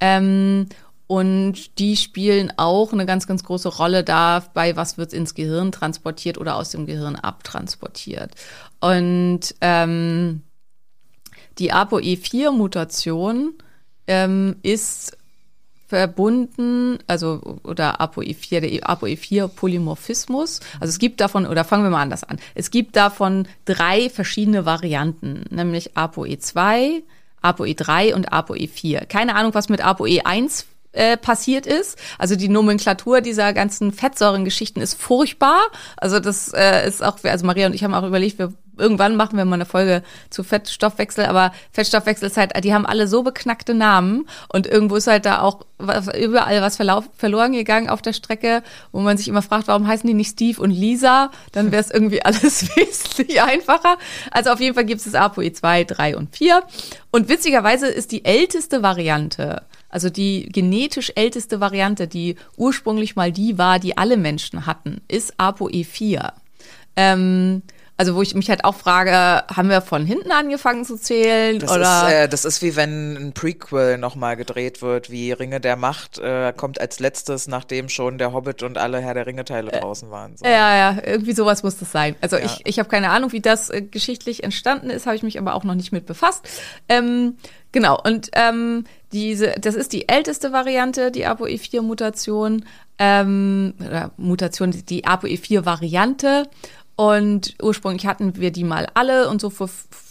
Ähm, und die spielen auch eine ganz, ganz große Rolle dabei, was wird ins Gehirn transportiert oder aus dem Gehirn abtransportiert. Und ähm, die ApoE4-Mutation ähm, ist verbunden, also oder ApoE4, der ApoE4-Polymorphismus. Also es gibt davon, oder fangen wir mal anders an. Es gibt davon drei verschiedene Varianten, nämlich ApoE2, ApoE3 und ApoE4. Keine Ahnung, was mit ApoE1 äh, passiert ist. Also die Nomenklatur dieser ganzen Fettsäurengeschichten ist furchtbar. Also das äh, ist auch, also Maria und ich haben auch überlegt, wir irgendwann machen wir mal eine Folge zu Fettstoffwechsel, aber Fettstoffwechsel ist halt, die haben alle so beknackte Namen und irgendwo ist halt da auch überall was verlauf, verloren gegangen auf der Strecke, wo man sich immer fragt, warum heißen die nicht Steve und Lisa? Dann wäre es irgendwie alles wesentlich einfacher. Also auf jeden Fall gibt es ApoE 2, 3 und 4 und witzigerweise ist die älteste Variante also die genetisch älteste Variante, die ursprünglich mal die war, die alle Menschen hatten, ist ApoE4. Ähm, also wo ich mich halt auch frage, haben wir von hinten angefangen zu zählen? Das, oder? Ist, äh, das ist wie wenn ein Prequel nochmal gedreht wird, wie Ringe der Macht äh, kommt als letztes, nachdem schon der Hobbit und alle Herr der Ringe-Teile äh, draußen waren. So. Ja, ja, irgendwie sowas muss das sein. Also ja. ich, ich habe keine Ahnung, wie das äh, geschichtlich entstanden ist, habe ich mich aber auch noch nicht mit befasst. Ähm, genau, und ähm, diese, das ist die älteste Variante, die ApoE4-Mutation, ähm, Mutation, die ApoE4-Variante. Und ursprünglich hatten wir die mal alle und so vor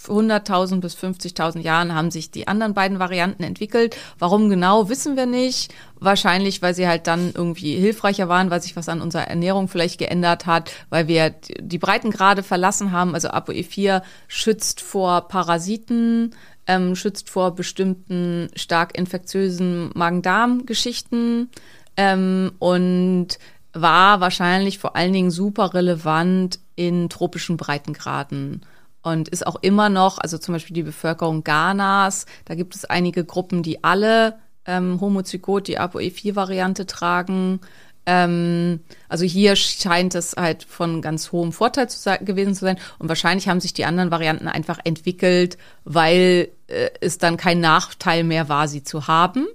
100.000 bis 50.000 Jahren haben sich die anderen beiden Varianten entwickelt. Warum genau, wissen wir nicht. Wahrscheinlich, weil sie halt dann irgendwie hilfreicher waren, weil sich was an unserer Ernährung vielleicht geändert hat, weil wir die Breitengrade verlassen haben. Also ApoE4 schützt vor Parasiten, ähm, schützt vor bestimmten stark infektiösen Magen-Darm-Geschichten ähm, und war wahrscheinlich vor allen Dingen super relevant in tropischen Breitengraden und ist auch immer noch, also zum Beispiel die Bevölkerung Ghanas, da gibt es einige Gruppen, die alle ähm, Homozygot, die ApoE4-Variante tragen. Ähm, also hier scheint es halt von ganz hohem Vorteil zu sein, gewesen zu sein. Und wahrscheinlich haben sich die anderen Varianten einfach entwickelt, weil äh, es dann kein Nachteil mehr war, sie zu haben.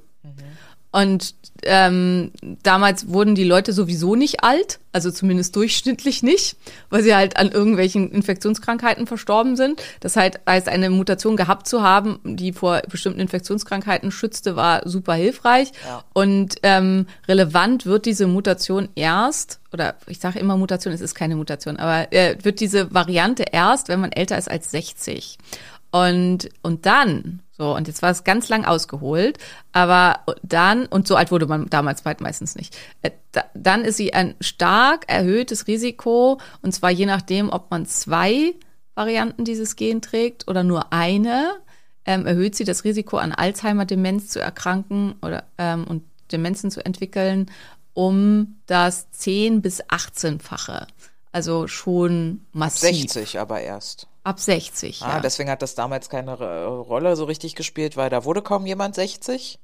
Und ähm, damals wurden die Leute sowieso nicht alt, also zumindest durchschnittlich nicht, weil sie halt an irgendwelchen Infektionskrankheiten verstorben sind. Das heißt, eine Mutation gehabt zu haben, die vor bestimmten Infektionskrankheiten schützte, war super hilfreich. Ja. Und ähm, relevant wird diese Mutation erst, oder ich sage immer Mutation, es ist keine Mutation, aber äh, wird diese Variante erst, wenn man älter ist als 60. Und, und dann, so, und jetzt war es ganz lang ausgeholt, aber dann, und so alt wurde man damals meistens nicht, äh, dann ist sie ein stark erhöhtes Risiko, und zwar je nachdem, ob man zwei Varianten dieses Gen trägt oder nur eine, ähm, erhöht sie das Risiko, an Alzheimer-Demenz zu erkranken oder ähm, und Demenzen zu entwickeln, um das 10 bis 18-fache. Also schon massiv. 60 aber erst. Ab 60. Ah, ja. deswegen hat das damals keine Rolle so richtig gespielt, weil da wurde kaum jemand 60.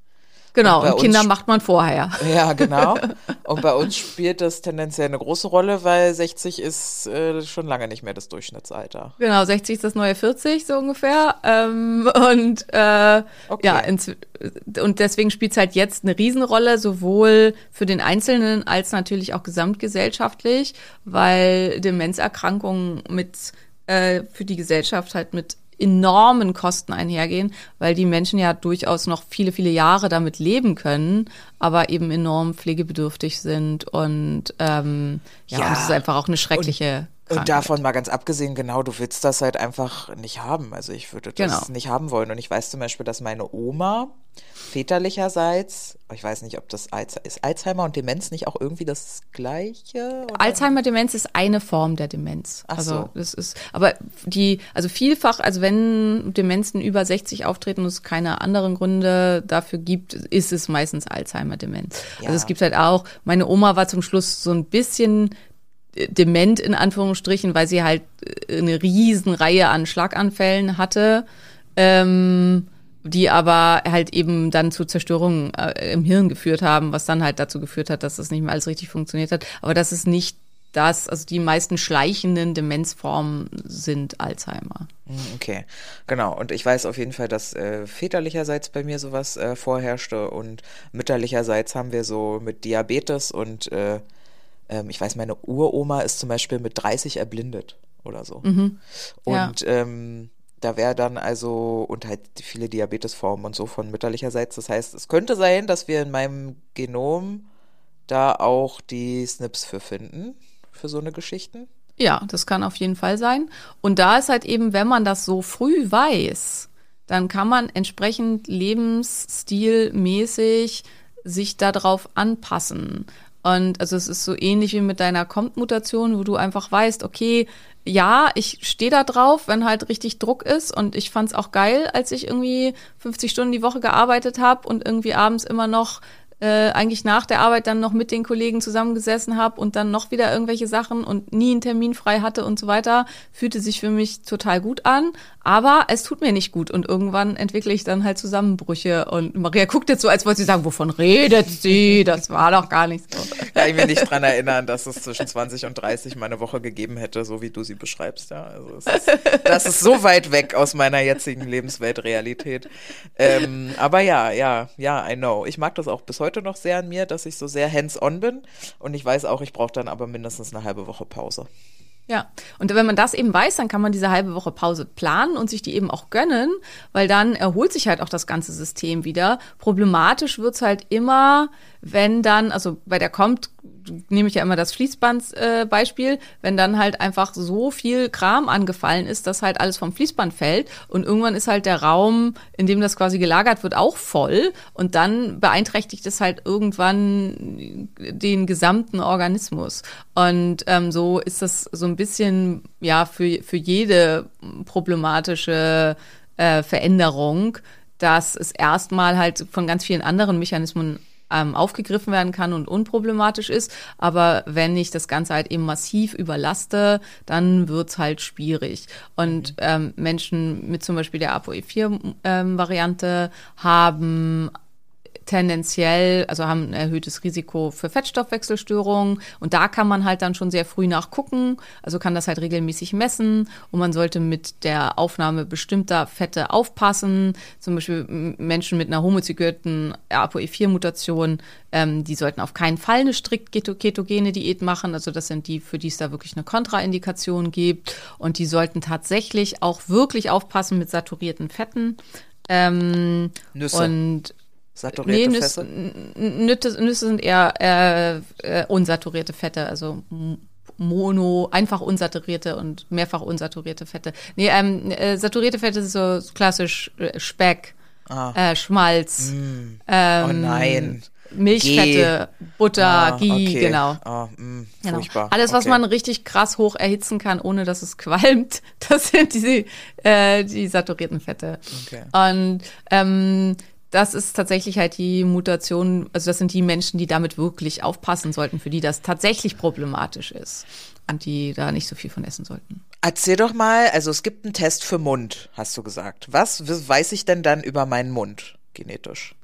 Genau, und, und Kinder macht man vorher. Ja, genau. Und bei uns spielt das tendenziell eine große Rolle, weil 60 ist äh, schon lange nicht mehr das Durchschnittsalter. Genau, 60 ist das neue 40 so ungefähr. Ähm, und äh, okay. ja, und deswegen spielt es halt jetzt eine Riesenrolle, sowohl für den Einzelnen als natürlich auch gesamtgesellschaftlich, weil Demenzerkrankungen mit äh, für die Gesellschaft halt mit enormen Kosten einhergehen, weil die Menschen ja durchaus noch viele, viele Jahre damit leben können, aber eben enorm pflegebedürftig sind und ähm, ja, ja. und es ist einfach auch eine schreckliche Und davon mal ganz abgesehen, genau, du willst das halt einfach nicht haben. Also ich würde das Genau. nicht haben wollen. Und ich weiß zum Beispiel, dass meine Oma väterlicherseits, ich weiß nicht, ob das ist Alzheimer und Demenz nicht auch irgendwie das gleiche? Oder? Alzheimer-Demenz ist eine Form der Demenz. Ach also so. das ist, aber die, also vielfach, also wenn Demenzen über 60 auftreten und es keine anderen Gründe dafür gibt, ist es meistens Alzheimer-Demenz. Ja. Also es gibt halt auch, meine Oma war zum Schluss so ein bisschen dement in Anführungsstrichen, weil sie halt äh, eine riesen Reihe an Schlaganfällen hatte. Ähm, die aber halt eben dann zu Zerstörungen äh, im Hirn geführt haben, was dann halt dazu geführt hat, dass das nicht mehr alles richtig funktioniert hat. Aber das ist nicht das, also die meisten schleichenden Demenzformen sind Alzheimer. Hm, Okay, genau. Und ich weiß auf jeden Fall, dass äh, väterlicherseits bei mir sowas äh, vorherrschte und mütterlicherseits haben wir so mit Diabetes und äh, ähm, ich weiß, meine Uroma ist zum Beispiel mit 30 erblindet oder so. Ja. Und ähm, da wäre dann also, und halt viele Diabetesformen und so von mütterlicherseits. Das heißt, es könnte sein, dass wir in meinem Genom da auch die SNPs für finden, für so eine Geschichten. Ja, das kann auf jeden Fall sein. Und da ist halt eben, wenn man das so früh weiß, dann kann man entsprechend lebensstilmäßig sich darauf anpassen. Und also es ist so ähnlich wie mit deiner Compt-Mutation, wo du einfach weißt, okay, ja, ich stehe da drauf, wenn halt richtig Druck ist. Und ich fand's auch geil, als ich irgendwie 50 Stunden die Woche gearbeitet habe und irgendwie abends immer noch äh, eigentlich nach der Arbeit dann noch mit den Kollegen zusammengesessen habe und dann noch wieder irgendwelche Sachen und nie einen Termin frei hatte und so weiter, fühlte sich für mich total gut an. Aber es tut mir nicht gut und irgendwann entwickle ich dann halt Zusammenbrüche und Maria guckt jetzt so, als wollte sie sagen, wovon redet sie? Das war doch gar nicht so. Kann ich mich nicht dran erinnern, dass es zwischen 20 und 30 meine Woche gegeben hätte, so wie du sie beschreibst. Ja, also ist, das ist so weit weg aus meiner jetzigen Lebensweltrealität. Ähm, aber ja, ja, ja, I know. Ich mag das auch bis heute noch sehr an mir, dass ich so sehr hands-on bin. Und ich weiß auch, ich brauche dann aber mindestens eine halbe Woche Pause. Ja, und wenn man das eben weiß, dann kann man diese halbe Woche Pause planen und sich die eben auch gönnen, weil dann erholt sich halt auch das ganze System wieder. Problematisch wird's halt immer, wenn dann, also bei der kommt, nehme ich ja immer das Fließband-Beispiel, äh, wenn dann halt einfach so viel Kram angefallen ist, dass halt alles vom Fließband fällt und irgendwann ist halt der Raum, in dem das quasi gelagert wird, auch voll und dann beeinträchtigt es halt irgendwann den gesamten Organismus. Und ähm, so ist das so ein bisschen, ja, für, für jede problematische äh, Veränderung, dass es erstmal halt von ganz vielen anderen Mechanismen ähm, aufgegriffen werden kann und unproblematisch ist. Aber wenn ich das Ganze halt eben massiv überlaste, dann wird's halt schwierig. Und ähm, Menschen mit zum Beispiel der ApoE4-Variante haben tendenziell, also haben ein erhöhtes Risiko für Fettstoffwechselstörungen. Und da kann man halt dann schon sehr früh nachgucken, also kann das halt regelmäßig messen. Und man sollte mit der Aufnahme bestimmter Fette aufpassen, zum Beispiel Menschen mit einer homozygöten ApoE4-Mutation, ähm, die sollten auf keinen Fall eine strikt keto- ketogene Diät machen, also das sind die, für die es da wirklich eine Kontraindikation gibt. Und die sollten tatsächlich auch wirklich aufpassen mit saturierten Fetten. Ähm, Nüsse. Und Saturierte nee, Nüsse, Fette. Nüsse, sind eher äh, äh, unsaturierte Fette, also mono, einfach unsaturierte und mehrfach unsaturierte Fette. Nee, ähm, äh, saturierte Fette ist so klassisch äh, Speck, äh, Schmalz, ähm, Oh nein. Milchfette, Butter, Ah, Ghee, okay. genau. Oh, mh, Genau. Furchtbar. Alles, was okay. man richtig krass hoch erhitzen kann, ohne dass es qualmt, das sind die, äh, die saturierten Fette. Okay. Und ähm, das ist tatsächlich halt die Mutation, also das sind die Menschen, die damit wirklich aufpassen sollten, für die das tatsächlich problematisch ist und die da nicht so viel von essen sollten. Erzähl doch mal, also es gibt einen Test für Mund, hast du gesagt. Was weiß ich denn dann über meinen Mund genetisch?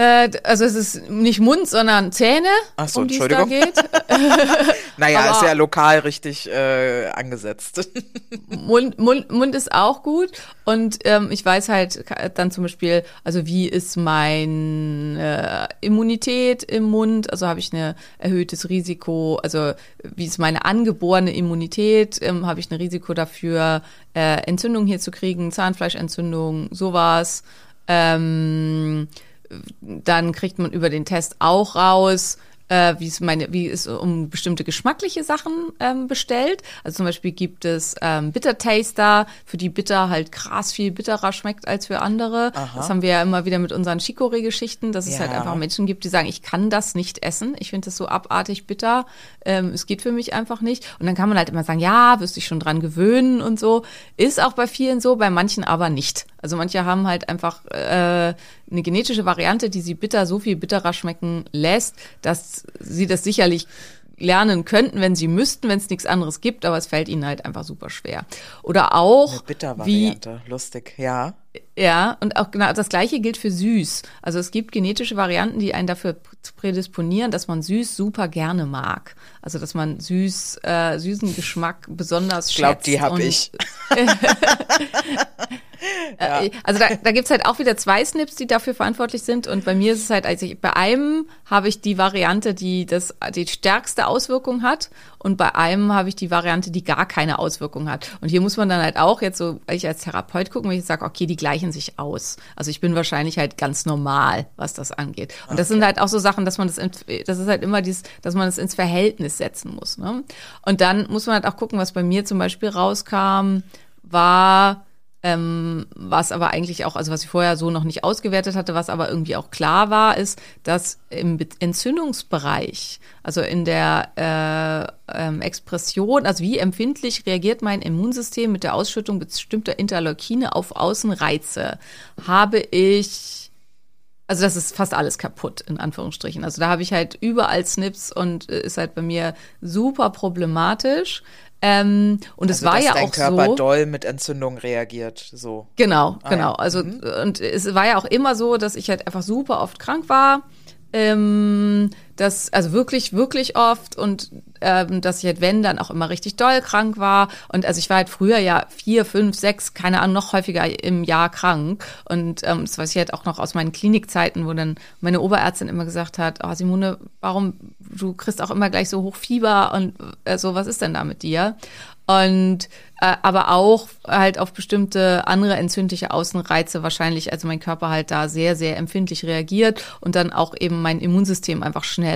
Äh, also es ist nicht Mund, sondern Zähne, Ach so, um die es da Entschuldigung. geht. Naja, Aber- ist ja lokal richtig äh, angesetzt. Mund, Mund, Mund ist auch gut. Und ähm, ich weiß halt dann zum Beispiel, also wie ist meine äh, Immunität im Mund? Also habe ich ein erhöhtes Risiko, also wie ist meine angeborene Immunität? Ähm, habe ich ein Risiko dafür, äh, Entzündung hier zu kriegen, Zahnfleischentzündung, sowas. Ähm, dann kriegt man über den Test auch raus, äh, wie es meine, wie es um bestimmte geschmackliche Sachen ähm, bestellt. Also zum Beispiel gibt es ähm, Bitter Taster, für die Bitter halt krass viel bitterer schmeckt als für andere. Aha. Das haben wir ja immer wieder mit unseren Chicorée-Geschichten, dass es halt Ja. einfach Menschen gibt, die sagen, ich kann das nicht essen. Ich finde das so abartig bitter. Ähm, es geht für mich einfach nicht. Und dann kann man halt immer sagen, ja, wirst dich schon dran gewöhnen und so. Ist auch bei vielen so, bei manchen aber nicht. Also manche haben halt einfach äh, eine genetische Variante, die sie bitter so viel bitterer schmecken lässt, dass sie das sicherlich lernen könnten, wenn sie müssten, wenn es nichts anderes gibt, aber es fällt ihnen halt einfach super schwer. Oder auch Eine wie Bittervariante. Lustig, ja. ja, und auch genau das gleiche gilt für süß. Also es gibt genetische Varianten, die einen dafür prädisponieren, dass man süß super gerne mag. Also dass man süß, äh, süßen Geschmack besonders Ich glaube, schätzt. die habe ich. Äh, Also da, da gibt's halt auch wieder zwei Snips, die dafür verantwortlich sind. Und bei mir ist es halt, also ich, bei einem habe ich die Variante, die das die stärkste Auswirkung hat. Und bei einem habe ich die Variante, die gar keine Auswirkung hat. Und hier muss man dann halt auch jetzt so, ich als Therapeut gucken, wenn ich sage, okay, die gleichen sich aus. Also ich bin wahrscheinlich halt ganz normal, was das angeht. Und das sind halt auch so Sachen, dass man das, das ist halt immer dies, dass man das ins Verhältnis setzen muss. Ne? Und dann muss man halt auch gucken, was bei mir zum Beispiel rauskam, war, ähm, was aber eigentlich auch, also was ich vorher so noch nicht ausgewertet hatte, was aber irgendwie auch klar war, ist, dass im Be- Entzündungsbereich, also in der äh, ähm, Expression, also wie empfindlich reagiert mein Immunsystem mit der Ausschüttung bestimmter Interleukine auf Außenreize, habe ich also das ist fast alles kaputt, in Anführungsstrichen. Also da habe ich halt überall Snips und äh, ist halt bei mir super problematisch. Ähm, und es Also, war dass ja dein auch Körper so. doll mit Entzündung reagiert. So. Genau, Ah, genau. ja. Also und es war ja auch immer so, dass ich halt einfach super oft krank war. Ähm, das, also wirklich, wirklich oft und ähm, dass ich halt, wenn, dann auch immer richtig doll krank war. Und also ich war halt früher ja vier, fünf, sechs, keine Ahnung, noch häufiger im Jahr krank. Und ähm, das weiß ich halt auch noch aus meinen Klinikzeiten, wo dann meine Oberärztin immer gesagt hat, oh Simone, warum, du kriegst auch immer gleich so hoch Fieber und äh, so, was ist denn da mit dir? Und äh, aber auch halt auf bestimmte andere entzündliche Außenreize wahrscheinlich, also mein Körper halt da sehr, sehr empfindlich reagiert und dann auch eben mein Immunsystem einfach schnell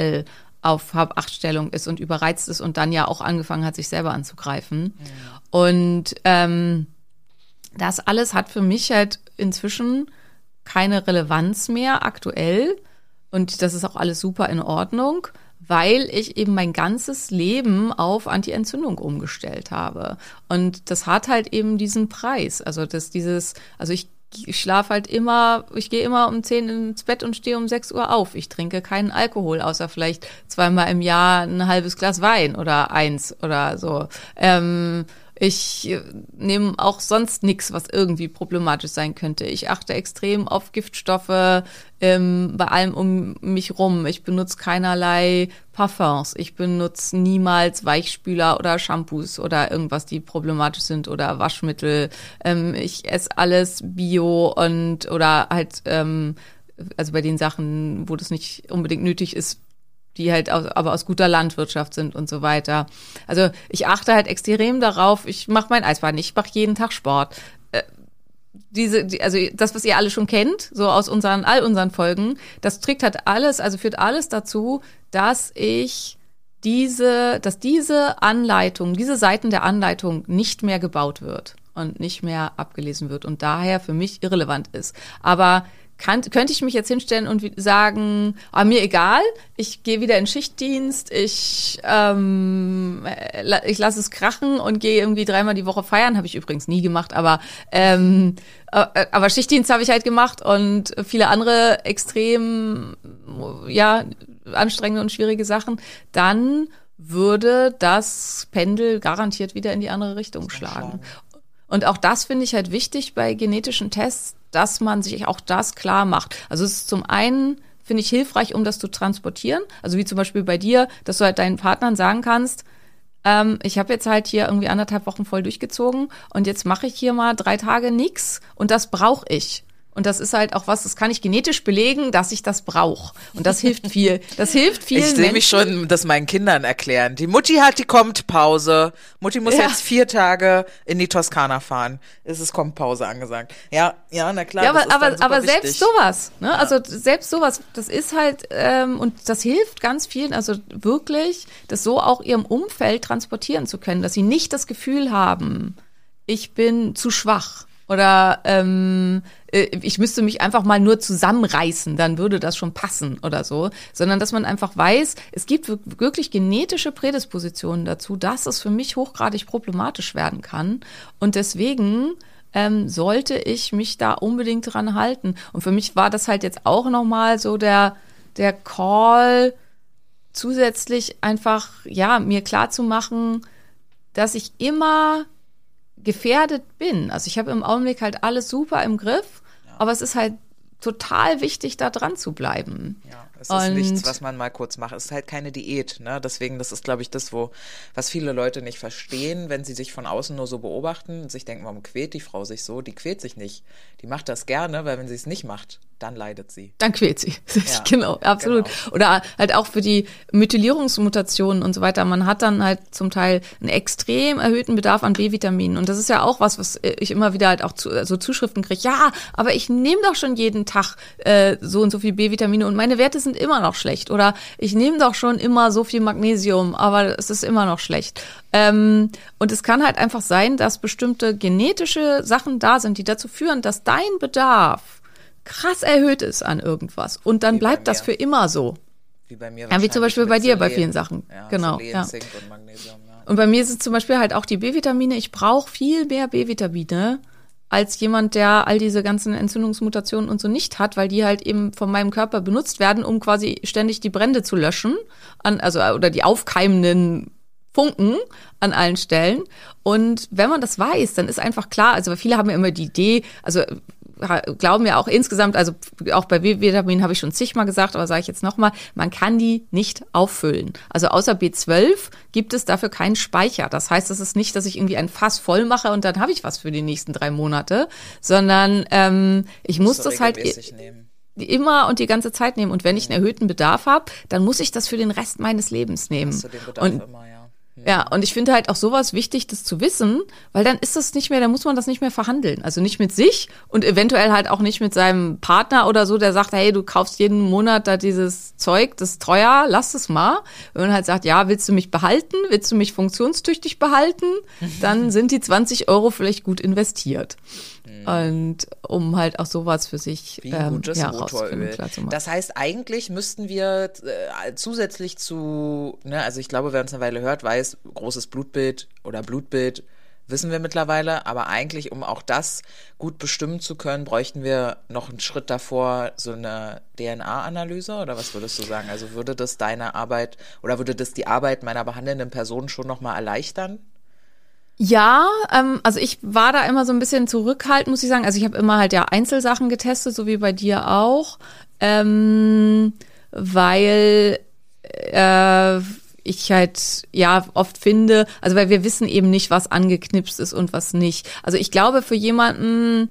auf Hab-Acht-Stellung ist und überreizt ist und dann ja auch angefangen hat, sich selber anzugreifen. Und ähm, das alles hat für mich halt inzwischen keine Relevanz mehr aktuell. Und das ist auch alles super in Ordnung, weil ich eben mein ganzes Leben auf Anti-Entzündung umgestellt habe. Und das hat halt eben diesen Preis. Also dass dieses, also ich ich schlafe halt immer, ich gehe immer um 10 ins Bett und stehe um 6 Uhr auf. Ich trinke keinen Alkohol, außer vielleicht zweimal im Jahr ein halbes Glas Wein oder eins oder so. Ähm, ich äh, nehme auch sonst nichts, was irgendwie problematisch sein könnte. Ich achte extrem auf Giftstoffe ähm, bei allem um mich rum. Ich benutze keinerlei Parfums. Ich benutze niemals Weichspüler oder Shampoos oder irgendwas, die problematisch sind oder Waschmittel. Ähm, ich esse alles bio und oder halt ähm, also bei den Sachen, wo das nicht unbedingt nötig ist, die halt aus, aber aus guter Landwirtschaft sind und so weiter. Also ich achte halt extrem darauf. Ich mache mein Eisbaden, ich mache jeden Tag Sport. Äh, Diese, die, also das, was ihr alle schon kennt, so aus unseren all unseren Folgen, das trägt halt alles, also führt alles dazu, dass ich diese, dass diese Anleitung, diese Seiten der Anleitung nicht mehr gebaut wird und nicht mehr abgelesen wird und daher für mich irrelevant ist. Aber kann, könnte ich mich jetzt hinstellen und sagen, ah, mir egal, ich gehe wieder in Schichtdienst, ich, ähm, äh, ich lasse es krachen und gehe irgendwie dreimal die Woche feiern, habe ich übrigens nie gemacht, aber ähm, äh, aber Schichtdienst habe ich halt gemacht und viele andere extrem ja anstrengende und schwierige Sachen, dann würde das Pendel garantiert wieder in die andere Richtung schlagen. Und auch das finde ich halt wichtig bei genetischen Tests, dass man sich auch das klar macht. Also es ist zum einen, finde ich, hilfreich, um das zu transportieren. Also wie zum Beispiel bei dir, dass du halt deinen Partnern sagen kannst, ähm, ich habe jetzt halt hier irgendwie anderthalb Wochen voll durchgezogen und jetzt mache ich hier mal drei Tage nix und das brauche ich. Und das ist halt auch was, das kann ich genetisch belegen, dass ich das brauche. Und das hilft viel. Das hilft vielen Ich sehe mich schon das meinen Kindern erklären. Die Mutti hat die kommt Pause. Mutti muss Ja. jetzt vier Tage in die Toskana fahren. Es ist kommt Pause angesagt. Ja, ja, na klar. Ja, aber, aber, aber selbst wichtig. sowas, ne? Also selbst sowas, das ist halt, ähm, und das hilft ganz vielen, also wirklich, das so auch ihrem Umfeld transportieren zu können, dass sie nicht das Gefühl haben, ich bin zu schwach oder ähm, äh, ich müsste mich einfach mal nur zusammenreißen, dann würde das schon passen oder so, sondern dass man einfach weiß, es gibt wir- wirklich genetische Prädispositionen dazu, dass es für mich hochgradig problematisch werden kann und deswegen ähm, sollte ich mich da unbedingt dran halten. Und für mich war das halt jetzt auch nochmal so der, der Call, zusätzlich einfach, ja, mir klar zu machen, dass ich immer gefährdet bin. Also ich habe im Augenblick halt alles super im Griff, aber es ist halt total wichtig, da dran zu bleiben. Ja, es ist Und- nichts, was man mal kurz macht. Es ist halt keine Diät, ne? Deswegen, das ist, glaube ich, das, wo, was viele Leute nicht verstehen, wenn sie sich von außen nur so beobachten und sich denken, warum quält die Frau sich so? Die quält sich nicht. Die macht das gerne, weil wenn sie es nicht macht, dann leidet sie. Dann quält sie. Ja, genau, absolut. genau. Oder halt auch für die Methylierungsmutationen und so weiter. Man hat dann halt zum Teil einen extrem erhöhten Bedarf an B-Vitaminen. Und das ist ja auch was, was ich immer wieder halt auch zu, so Zuschriften kriege. Ja, aber ich nehme doch schon jeden Tag äh, so und so viel B-Vitamine und meine Werte sind immer noch schlecht. Oder ich nehme doch schon immer so viel Magnesium, aber es ist immer noch schlecht. Ähm, und es kann halt einfach sein, dass bestimmte genetische Sachen da sind, die dazu führen, dass dein Bedarf krass erhöht ist an irgendwas. Und dann Wie bleibt das für immer so. Wie bei mir Ja, wie zum Beispiel bei dir bei vielen Sachen. Ja, Genau, Selen, ja. Und Magnesium, ja. Und bei mir ist es zum Beispiel halt auch die B-Vitamine. Ich brauche viel mehr B-Vitamine als jemand, der all diese ganzen Entzündungsmutationen und so nicht hat, weil die halt eben von meinem Körper benutzt werden, um quasi ständig die Brände zu löschen, an, also oder die aufkeimenden Funken an allen Stellen. Und wenn man das weiß, dann ist einfach klar, also viele haben ja immer die Idee, also glauben ja auch insgesamt, also auch bei B-Vitamin habe ich schon zigmal gesagt, aber sage ich jetzt nochmal, man kann die nicht auffüllen. Also außer B12 gibt es dafür keinen Speicher. Das heißt, es ist nicht, dass ich irgendwie ein Fass voll mache und dann habe ich was für die nächsten drei Monate, sondern ähm, ich muss das halt nehmen. immer und die ganze Zeit nehmen. Und wenn ich einen erhöhten Bedarf habe, dann muss ich das für den Rest meines Lebens nehmen. Hast du den Bedarf Und immer, ja. Ja, und ich finde halt auch sowas wichtig, das zu wissen, weil dann ist das nicht mehr, dann muss man das nicht mehr verhandeln. Also nicht mit sich und eventuell halt auch nicht mit seinem Partner oder so, der sagt, hey, du kaufst jeden Monat da dieses Zeug, das ist teuer, lass es mal. Wenn man halt sagt, ja, willst du mich behalten, willst du mich funktionstüchtig behalten, dann sind die 20 Euro vielleicht gut investiert. Und um halt auch sowas für sich Wie ähm, gutes ja, Motoröl. klar zu machen. Das heißt, eigentlich müssten wir äh, zusätzlich zu, ne, also ich glaube, wer uns eine Weile hört, weiß, großes Blutbild oder Blutbild wissen wir mittlerweile, aber eigentlich, um auch das gut bestimmen zu können, bräuchten wir noch einen Schritt davor so eine DNA-Analyse oder was würdest du sagen? Also würde das deine Arbeit oder würde das die Arbeit meiner behandelnden Person schon nochmal erleichtern? Ja, ähm, also ich war da immer so ein bisschen zurückhaltend, muss ich sagen. Also ich habe immer halt ja Einzelsachen getestet, so wie bei dir auch, ähm, weil äh, ich halt ja oft finde, also weil wir wissen eben nicht, was angeknipst ist und was nicht. Also ich glaube für jemanden,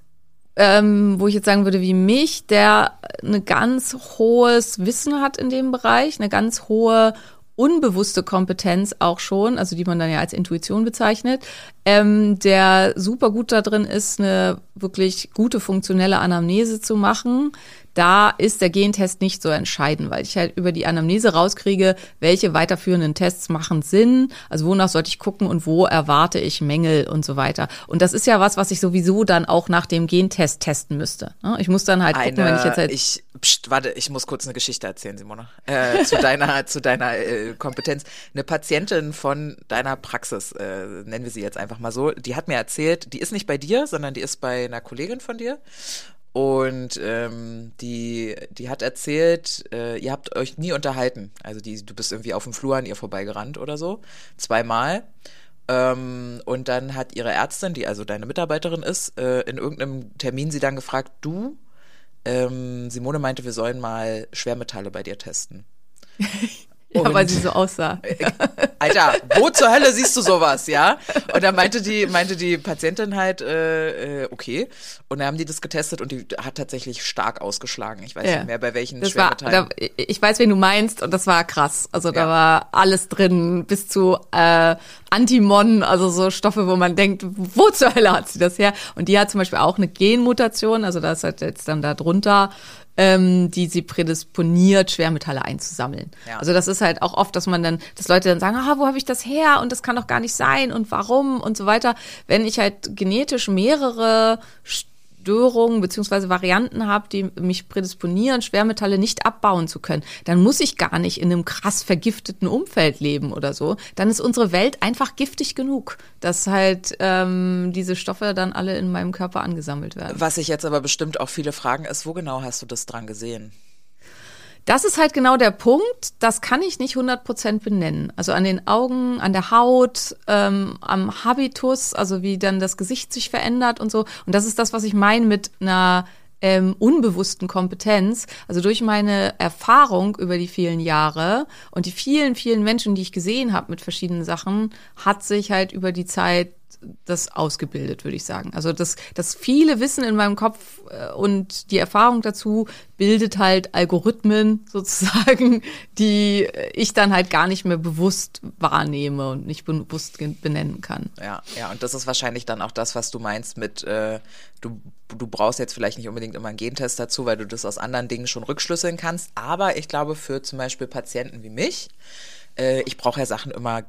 ähm, wo ich jetzt sagen würde, wie mich, der eine ganz hohes Wissen hat in dem Bereich, eine ganz hohe unbewusste Kompetenz auch schon, also die man dann ja als Intuition bezeichnet, ähm, der super gut da drin ist, eine wirklich gute funktionelle Anamnese zu machen. Da ist der Gentest nicht so entscheidend, weil ich halt über die Anamnese rauskriege, welche weiterführenden Tests machen Sinn, also wonach sollte ich gucken und wo erwarte ich Mängel und so weiter. Und das ist ja was, was ich sowieso dann auch nach dem Gentest testen müsste. ne? Ich muss dann halt gucken, wenn ich jetzt halt ich, pst, warte, ich muss kurz eine Geschichte erzählen, Simone, äh, zu deiner, zu deiner äh, Kompetenz. Eine Patientin von deiner Praxis, äh, nennen wir sie jetzt einfach mal so, die hat mir erzählt, die ist nicht bei dir, sondern die ist bei einer Kollegin von dir. Und ähm, die, die hat erzählt, äh, ihr habt euch nie unterhalten. Also die, du bist irgendwie auf dem Flur an ihr vorbeigerannt oder so, zweimal. Ähm, und dann hat ihre Ärztin, die also deine Mitarbeiterin ist, äh, in irgendeinem Termin sie dann gefragt, du, ähm, Simone meinte, wir sollen mal Schwermetalle bei dir testen. ja, weil und- sie so aussah. Alter, wo zur Hölle siehst du sowas, ja? Und dann meinte die, meinte die Patientin halt, äh, äh, okay. Und dann haben die das getestet und die hat tatsächlich stark ausgeschlagen. Ich weiß Ja. nicht mehr, bei welchen Das war, Schwermetallen. da, ich weiß, wen du meinst, und das war krass. Also da Ja. war alles drin, bis zu äh, Antimon, also so Stoffe, wo man denkt, wo zur Hölle hat sie das her? Und die hat zum Beispiel auch eine Genmutation, also da ist halt jetzt dann da drunter, ähm, die sie prädisponiert, Schwermetalle einzusammeln. Ja. Also das ist halt auch oft, dass man dann, dass Leute dann sagen, ah, wo habe ich das her? Und das kann doch gar nicht sein und warum und so weiter. Wenn ich halt genetisch mehrere Störungen beziehungsweise Varianten habe, die mich prädisponieren, Schwermetalle nicht abbauen zu können, dann muss ich gar nicht in einem krass vergifteten Umfeld leben oder so. Dann ist unsere Welt einfach giftig genug, dass halt ähm, diese Stoffe dann alle in meinem Körper angesammelt werden. Was sich jetzt aber bestimmt auch viele fragen, ist, wo genau hast du das dran gesehen? Das ist halt genau der Punkt, das kann ich nicht 100% benennen. Also an den Augen, an der Haut, ähm, am Habitus, also wie dann das Gesicht sich verändert und so. Und das ist das, was ich meine mit einer ähm, unbewussten Kompetenz. Also durch meine Erfahrung über die vielen Jahre und die vielen, vielen Menschen, die ich gesehen habe mit verschiedenen Sachen, hat sich halt über die Zeit das ausgebildet, würde ich sagen. Also das, das viele Wissen in meinem Kopf äh, und die Erfahrung dazu bildet halt Algorithmen sozusagen, die ich dann halt gar nicht mehr bewusst wahrnehme und nicht bewusst benennen kann. Ja, ja, und das ist wahrscheinlich dann auch das, was du meinst mit, äh, du, du brauchst jetzt vielleicht nicht unbedingt immer einen Gentest dazu, weil du das aus anderen Dingen schon rückschlüsseln kannst. Aber ich glaube, für zum Beispiel Patienten wie mich, äh, ich brauche ja Sachen immer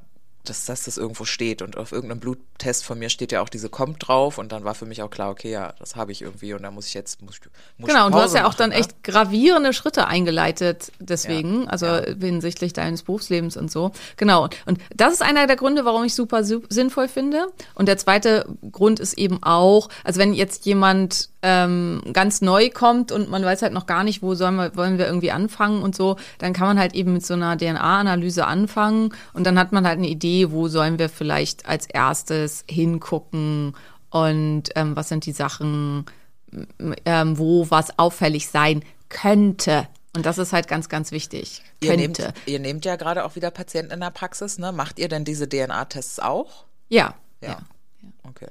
dass, dass das irgendwo steht. Und auf irgendeinem Bluttest von mir steht ja auch diese kommt drauf. Und dann war für mich auch klar, okay, ja, das habe ich irgendwie. Und da muss ich jetzt, muss, ich- muss Genau, und du hast ja auch machen, dann ne? echt gravierende Schritte eingeleitet deswegen, Ja, also ja. hinsichtlich deines Berufslebens und so. Genau. Und das ist einer der Gründe, warum ich super su- sinnvoll finde. Und der zweite Grund ist eben auch, also wenn jetzt jemand ähm, ganz neu kommt und man weiß halt noch gar nicht, wo sollen wir, wollen wir irgendwie anfangen und so, dann kann man halt eben mit so einer DNA-Analyse anfangen und dann hat man halt eine Idee, wo sollen wir vielleicht als erstes hingucken und ähm, was sind die Sachen, ähm, wo was auffällig sein könnte. Und das ist halt ganz, ganz wichtig. Ihr nehmt, ihr nehmt ja gerade auch wieder Patienten in der Praxis, ne? Macht ihr denn diese DNA-Tests auch? Ja. Ja. ja. Okay.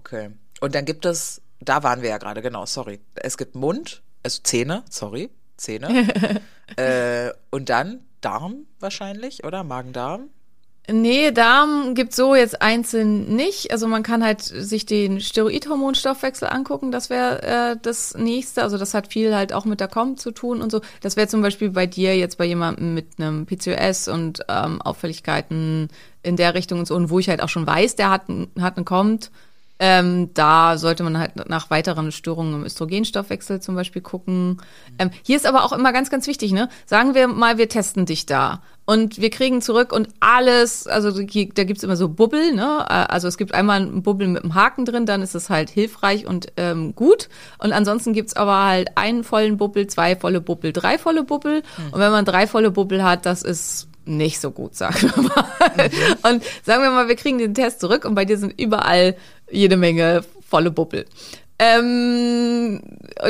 Okay. Und dann gibt es, da waren wir ja gerade, genau, sorry. Es gibt Mund, also Zähne, sorry, Zähne. äh, und dann Darm wahrscheinlich, oder? Magen-Darm? Nee, Darm gibt so jetzt einzeln nicht. Also man kann halt sich den Steroidhormonstoffwechsel angucken. Das wäre äh, das nächste. Also das hat viel halt auch mit der KOM zu tun und so. Das wäre zum Beispiel bei dir jetzt bei jemandem mit einem PCOS und ähm, Auffälligkeiten in der Richtung und so. Und wo ich halt auch schon weiß, der hat, hat eine KOMT. Ähm, da sollte man halt nach weiteren Störungen im Östrogenstoffwechsel zum Beispiel gucken. Ähm, hier ist aber auch immer ganz, ganz wichtig, ne? Sagen wir mal, wir testen dich da und wir kriegen zurück und alles, also da gibt's immer so Bubbel, ne? Äh, Also es gibt einmal einen Bubbel mit einem Haken drin, dann ist es halt hilfreich und ähm, gut. Und ansonsten gibt's aber halt einen vollen Bubbel, zwei volle Bubbel, drei volle Bubbel. Und wenn man drei volle Bubbel hat, das ist nicht so gut, sagen wir mal. Und sagen wir mal, wir kriegen den Test zurück und bei dir sind überall jede Menge volle Bubbel. Ähm,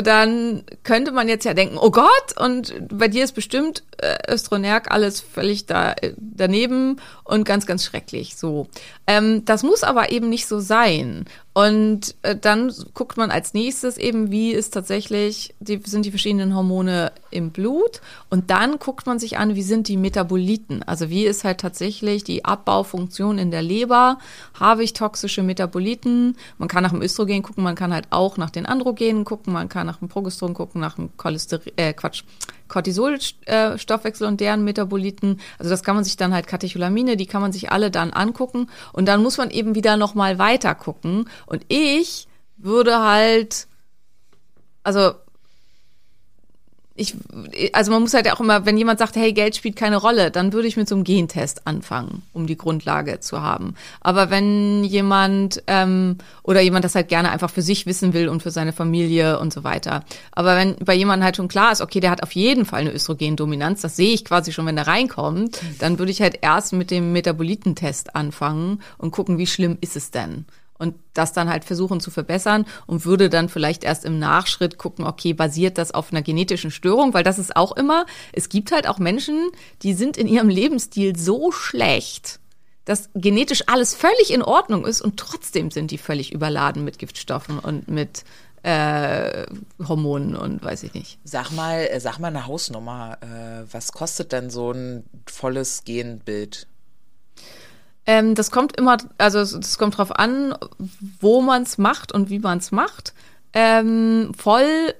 dann könnte man jetzt ja denken, oh Gott, und bei dir ist bestimmt äh, Östronerg alles völlig da, äh, daneben und ganz, ganz schrecklich. So, ähm, das muss aber eben nicht so sein. Und äh, dann guckt man als nächstes eben, wie ist tatsächlich, die, sind die verschiedenen Hormone im Blut. Und dann guckt man sich an, wie sind die Metaboliten. Also wie ist halt tatsächlich die Abbaufunktion in der Leber. Habe ich toxische Metaboliten? Man kann nach dem Östrogen gucken, man kann halt auch nach den Androgenen gucken, man kann nach dem Progesteron gucken, nach dem Cholesterin, äh, Quatsch, Cortisolstoffwechsel und deren Metaboliten. Also das kann man sich dann halt Katecholamine, die kann man sich alle dann angucken und dann muss man eben wieder noch mal weiter gucken und ich würde halt also ich, also man muss halt auch immer, wenn jemand sagt, hey, Geld spielt keine Rolle, dann würde ich mit so einem Gentest anfangen, um die Grundlage zu haben. Aber wenn jemand ähm, oder jemand das halt gerne einfach für sich wissen will und für seine Familie und so weiter. Aber wenn bei jemandem halt schon klar ist, okay, der hat auf jeden Fall eine Östrogendominanz, das sehe ich quasi schon, wenn er reinkommt, dann würde ich halt erst mit dem Metabolitentest anfangen und gucken, wie schlimm ist es denn. Und das dann halt versuchen zu verbessern und würde dann vielleicht erst im Nachschritt gucken, okay, basiert das auf einer genetischen Störung, weil das ist auch immer, es gibt halt auch Menschen, die sind in ihrem Lebensstil so schlecht, dass genetisch alles völlig in Ordnung ist und trotzdem sind die völlig überladen mit Giftstoffen und mit äh, Hormonen und weiß ich nicht. Sag mal, äh, sag mal eine Hausnummer. Äh, was kostet denn so ein volles Genbild? Ähm, das kommt immer, also das kommt drauf an, wo man es macht und wie man es macht. Ähm, voll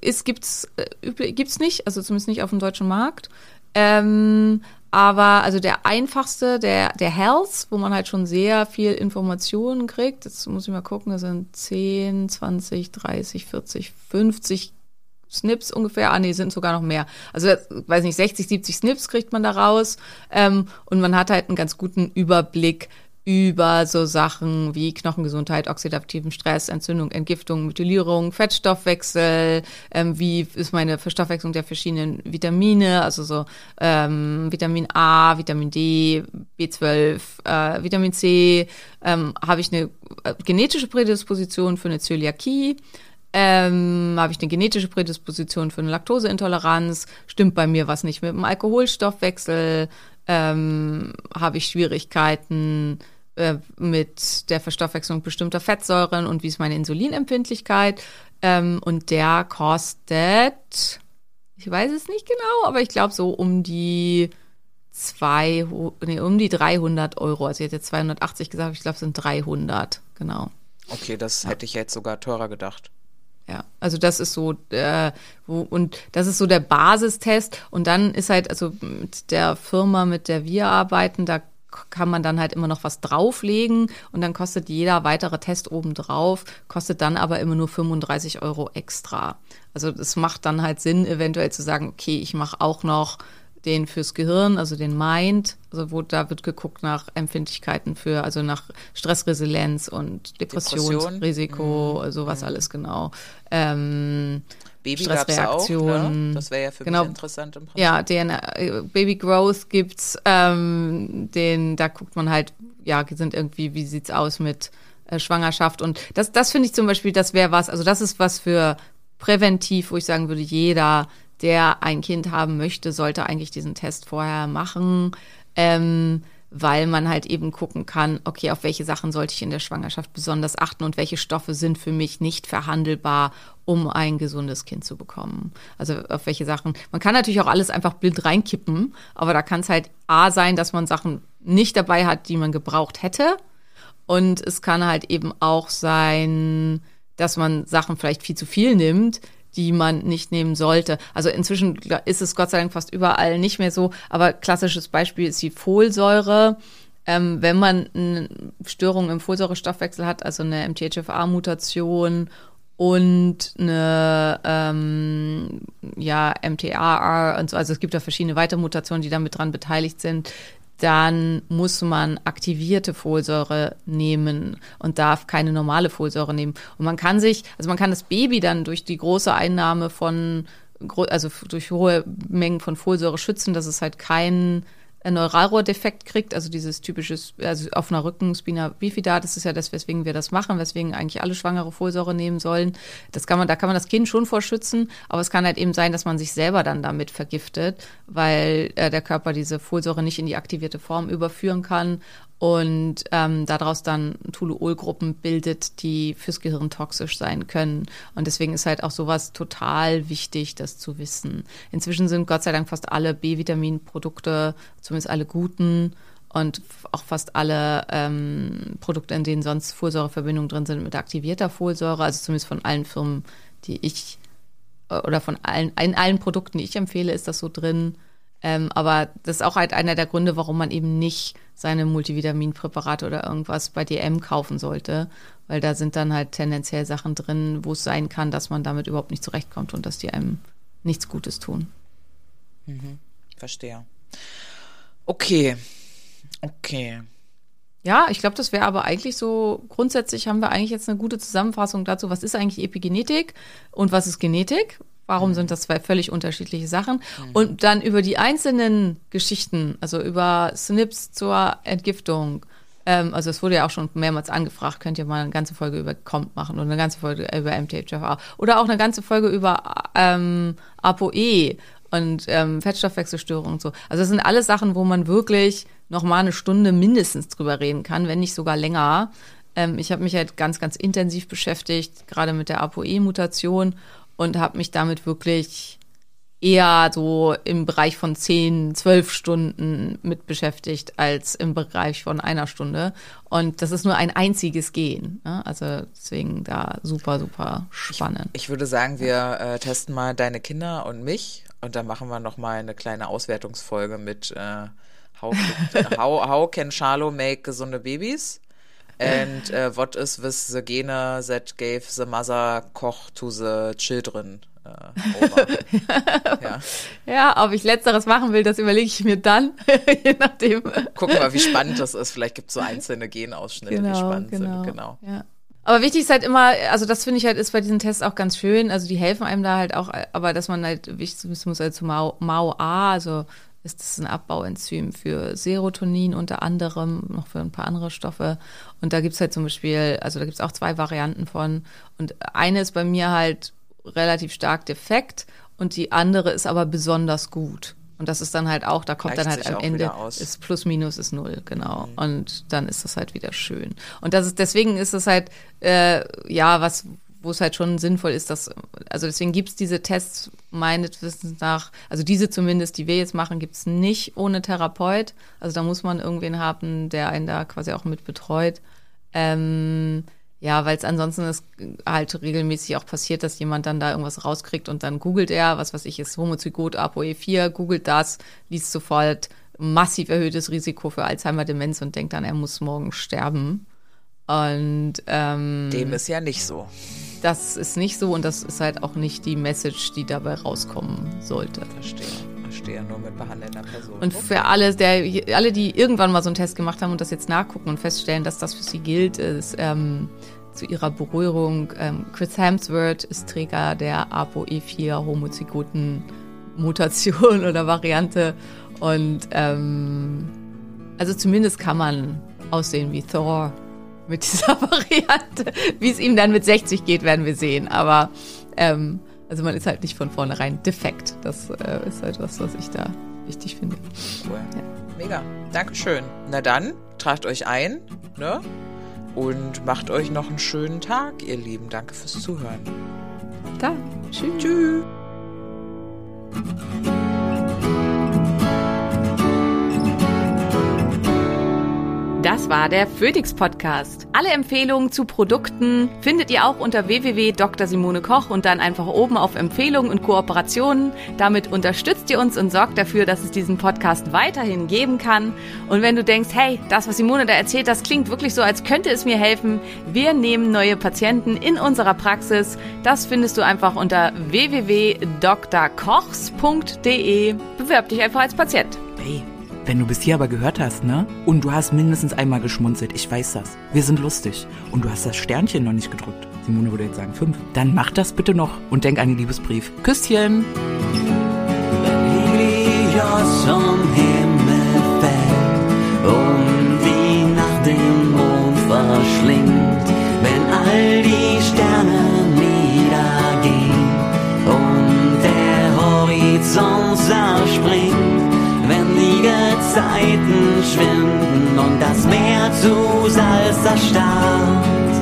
ist gibt's äh, gibt's nicht, also zumindest nicht auf dem deutschen Markt. Ähm, aber also der einfachste, der, der Health, wo man halt schon sehr viel Informationen kriegt, jetzt muss ich mal gucken, das sind 10, 20, 30, 40, 50 Snips ungefähr. Ah, nee, sind sogar noch mehr. Also, weiß nicht, 60, 70 Snips kriegt man da raus. Ähm, und man hat halt einen ganz guten Überblick, über so Sachen wie Knochengesundheit, oxidativen Stress, Entzündung, Entgiftung, Methylierung, Fettstoffwechsel, ähm, wie ist meine Verstoffwechslung der verschiedenen Vitamine, also so ähm, Vitamin A, Vitamin D, B12, äh, Vitamin C, ähm, habe ich eine äh, genetische Prädisposition für eine Zöliakie, ähm, habe ich eine genetische Prädisposition für eine Laktoseintoleranz, stimmt bei mir was nicht mit dem Alkoholstoffwechsel, ähm, habe ich Schwierigkeiten, äh, mit der Verstoffwechslung bestimmter Fettsäuren und wie ist meine Insulinempfindlichkeit. Ähm, und der kostet, ich weiß es nicht genau, aber ich glaube so um die zwei, nee, um die 300 Euro. Also ich hätte jetzt 280 gesagt, ich glaube es sind 300, genau. Okay, das ja. hätte ich jetzt sogar teurer gedacht. Ja, also das ist so, äh, wo, und das ist so der Basistest. Und dann ist halt, also mit der Firma, mit der wir arbeiten, da kann man dann halt immer noch was drauflegen und dann kostet jeder weitere Test obendrauf, kostet dann aber immer nur 35 Euro extra. Also es macht dann halt Sinn, eventuell zu sagen, okay, ich mache auch noch den fürs Gehirn, also den Mind, also wo da wird geguckt nach Empfindlichkeiten für, also nach Stressresilienz und Depressionsrisiko, Depression. sowas mhm. alles genau. Ähm, Baby Stressreaktionen. Ne? Das wäre ja für genau. mich interessant im Prinzip. Ja, den äh, Baby Growth gibt's, ähm, den, da guckt man halt, ja, sind irgendwie, wie sieht's aus mit äh, Schwangerschaft und das, das finde ich zum Beispiel, das wäre was, also das ist was für präventiv, wo ich sagen würde, jeder, der ein Kind haben möchte, sollte eigentlich diesen Test vorher machen. Ähm, weil man halt eben gucken kann, okay, auf welche Sachen sollte ich in der Schwangerschaft besonders achten und welche Stoffe sind für mich nicht verhandelbar, um ein gesundes Kind zu bekommen. Also auf welche Sachen. Man kann natürlich auch alles einfach blind reinkippen, aber da kann es halt A sein, dass man Sachen nicht dabei hat, die man gebraucht hätte. Und es kann halt eben auch sein, dass man Sachen vielleicht viel zu viel nimmt, die man nicht nehmen sollte. Also inzwischen ist es Gott sei Dank fast überall nicht mehr so, aber klassisches Beispiel ist die Folsäure. Ähm, wenn man eine Störung im Folsäurestoffwechsel hat, also eine MTHFR-Mutation und eine ähm, ja, MTAR und so, also es gibt da verschiedene weitere Mutationen, die damit dran beteiligt sind, dann muss man aktivierte Folsäure nehmen und darf keine normale Folsäure nehmen. Und man kann sich, also man kann das Baby dann durch die große Einnahme von, also durch hohe Mengen von Folsäure schützen, dass es halt keinen Neuralrohrdefekt kriegt, also dieses typisches, also auf einer Rücken Spina bifida, das ist ja das, weswegen wir das machen, weswegen eigentlich alle Schwangere Folsäure nehmen sollen. Das kann man, da kann man das Kind schon vorschützen, aber es kann halt eben sein, dass man sich selber dann damit vergiftet, weil äh, der Körper diese Folsäure nicht in die aktivierte Form überführen kann und ähm, daraus dann Toluolgruppen bildet, die fürs Gehirn toxisch sein können. Und deswegen ist halt auch sowas total wichtig, das zu wissen. Inzwischen sind Gott sei Dank fast alle B-Vitamin-Produkte, zumindest alle guten und auch fast alle ähm, Produkte, in denen sonst Folsäureverbindungen drin sind, mit aktivierter Folsäure, also zumindest von allen Firmen, die ich oder von allen, in allen Produkten, die ich empfehle, ist das so drin. Ähm, aber das ist auch halt einer der Gründe, warum man eben nicht seine Multivitaminpräparate oder irgendwas bei DM kaufen sollte, weil da sind dann halt tendenziell Sachen drin, wo es sein kann, dass man damit überhaupt nicht zurechtkommt und dass die einem nichts Gutes tun. Mhm. Verstehe. Okay. Okay. Ja, ich glaube, das wäre aber eigentlich so, grundsätzlich haben wir eigentlich jetzt eine gute Zusammenfassung dazu, was ist eigentlich Epigenetik und was ist Genetik. Warum sind das zwei völlig unterschiedliche Sachen? Mhm. Und dann über die einzelnen Geschichten, also über SNPs zur Entgiftung, Ähm, also es wurde ja auch schon mehrmals angefragt, könnt ihr mal eine ganze Folge über Comp machen oder eine ganze Folge über MTHFR oder auch eine ganze Folge über ähm, ApoE und ähm, Fettstoffwechselstörungen und so. Also das sind alles Sachen, wo man wirklich noch mal eine Stunde mindestens drüber reden kann, wenn nicht sogar länger. Ähm, ich habe mich halt ganz, ganz intensiv beschäftigt, gerade mit der ApoE-Mutation und habe mich damit wirklich eher so im Bereich von 10, 12 Stunden mit beschäftigt als im Bereich von einer Stunde. Und das ist nur ein einziges Gen. Ne? Also deswegen da super, super spannend. Ich, ich würde sagen, wir äh, testen mal deine Kinder und mich und dann machen wir noch mal eine kleine Auswertungsfolge mit äh, how, how, how can Charlo make gesunde Babies? And uh, what is with the gene that gave the mother Koch to the children? Äh, ja. ja, ob ich letzteres machen will, das überlege ich mir dann, je nachdem. Gucken wir, wie spannend das ist. Vielleicht gibt es so einzelne Genausschnitte, genau, die spannend genau, sind. Genau. Ja. Aber wichtig ist halt immer, also das finde ich halt ist bei diesen Tests auch ganz schön. Also die helfen einem da halt auch, aber dass man halt wichtig wissen muss, also Mao, Mao A, also ist das ein Abbauenzym für Serotonin unter anderem, noch für ein paar andere Stoffe. Und da gibt's halt zum Beispiel, also da gibt's auch zwei Varianten von. Und eine ist bei mir halt relativ stark defekt und die andere ist aber besonders gut. Und das ist dann halt auch, da kommt Gleicht dann halt am Ende, ist plus minus ist null, genau. Mhm. Und dann ist das halt wieder schön. Und das ist, deswegen ist es halt, äh, ja, was, wo es halt schon sinnvoll ist, dass, also deswegen gibt's diese Tests meines Wissens nach, also diese zumindest, die wir jetzt machen, gibt's nicht ohne Therapeut. Also da muss man irgendwen haben, der einen da quasi auch mit betreut. Ähm, ja, weil es ansonsten ist halt regelmäßig auch passiert, dass jemand dann da irgendwas rauskriegt und dann googelt er, was weiß ich, ist Homozygot ApoE4, googelt das, liest sofort massiv erhöhtes Risiko für Alzheimer-Demenz und denkt dann, er muss morgen sterben. Und ähm, dem ist ja nicht so. Das ist nicht so und das ist halt auch nicht die Message, die dabei rauskommen sollte. Verstehe verstehe, nur mit behandelnder Person. Und für alle, der, alle, die irgendwann mal so einen Test gemacht haben und das jetzt nachgucken und feststellen, dass das für sie gilt, ist ähm, zu ihrer Berührung, ähm, Chris Hemsworth ist Träger der ApoE4 homozygoten Mutation oder Variante. Und ähm, also zumindest kann man aussehen wie Thor mit dieser Variante. Wie es ihm dann mit 60 geht, werden wir sehen. Aber ähm, also man ist halt nicht von vornherein defekt. Das äh, ist halt was, was ich da wichtig finde. Cool. Ja. Mega. Dankeschön. Na dann, tragt euch ein, ne? Und macht euch noch einen schönen Tag, ihr Lieben. Danke fürs Zuhören. Da. Tschüss. Tschüss. Das war der Phoenix Podcast. Alle Empfehlungen zu Produkten findet ihr auch unter www.drsimone.koch und dann einfach oben auf Empfehlungen und Kooperationen. Damit unterstützt ihr uns und sorgt dafür, dass es diesen Podcast weiterhin geben kann. Und wenn du denkst, hey, das, was Simone da erzählt, das klingt wirklich so, als könnte es mir helfen. Wir nehmen neue Patienten in unserer Praxis. Das findest du einfach unter www.drkochs.de. Bewerb dich einfach als Patient. Hey. Wenn du bis hier aber gehört hast, ne? Und du hast mindestens einmal geschmunzelt, ich weiß das. Wir sind lustig. Und du hast das Sternchen noch nicht gedrückt. Simone würde jetzt sagen fünf. Dann mach das bitte noch und denk an den Liebesbrief. Küsschen! Meer zu Salz erstarrt.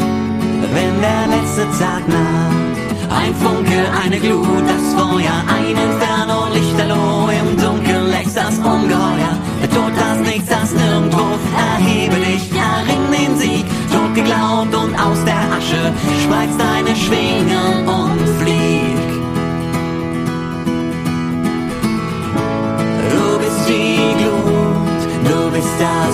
Wenn der letzte Tag naht, ein Funke, eine Glut, das Feuer, ein Inferno, Lichterloh, im Dunkeln lächst das Ungeheuer. Der Tod, das Nichts, das Nirgendwo, erhebe dich, erring den Sieg, tot geglaubt und aus der Asche spreizt deine Schwingen und flieg. die Glut, du bist das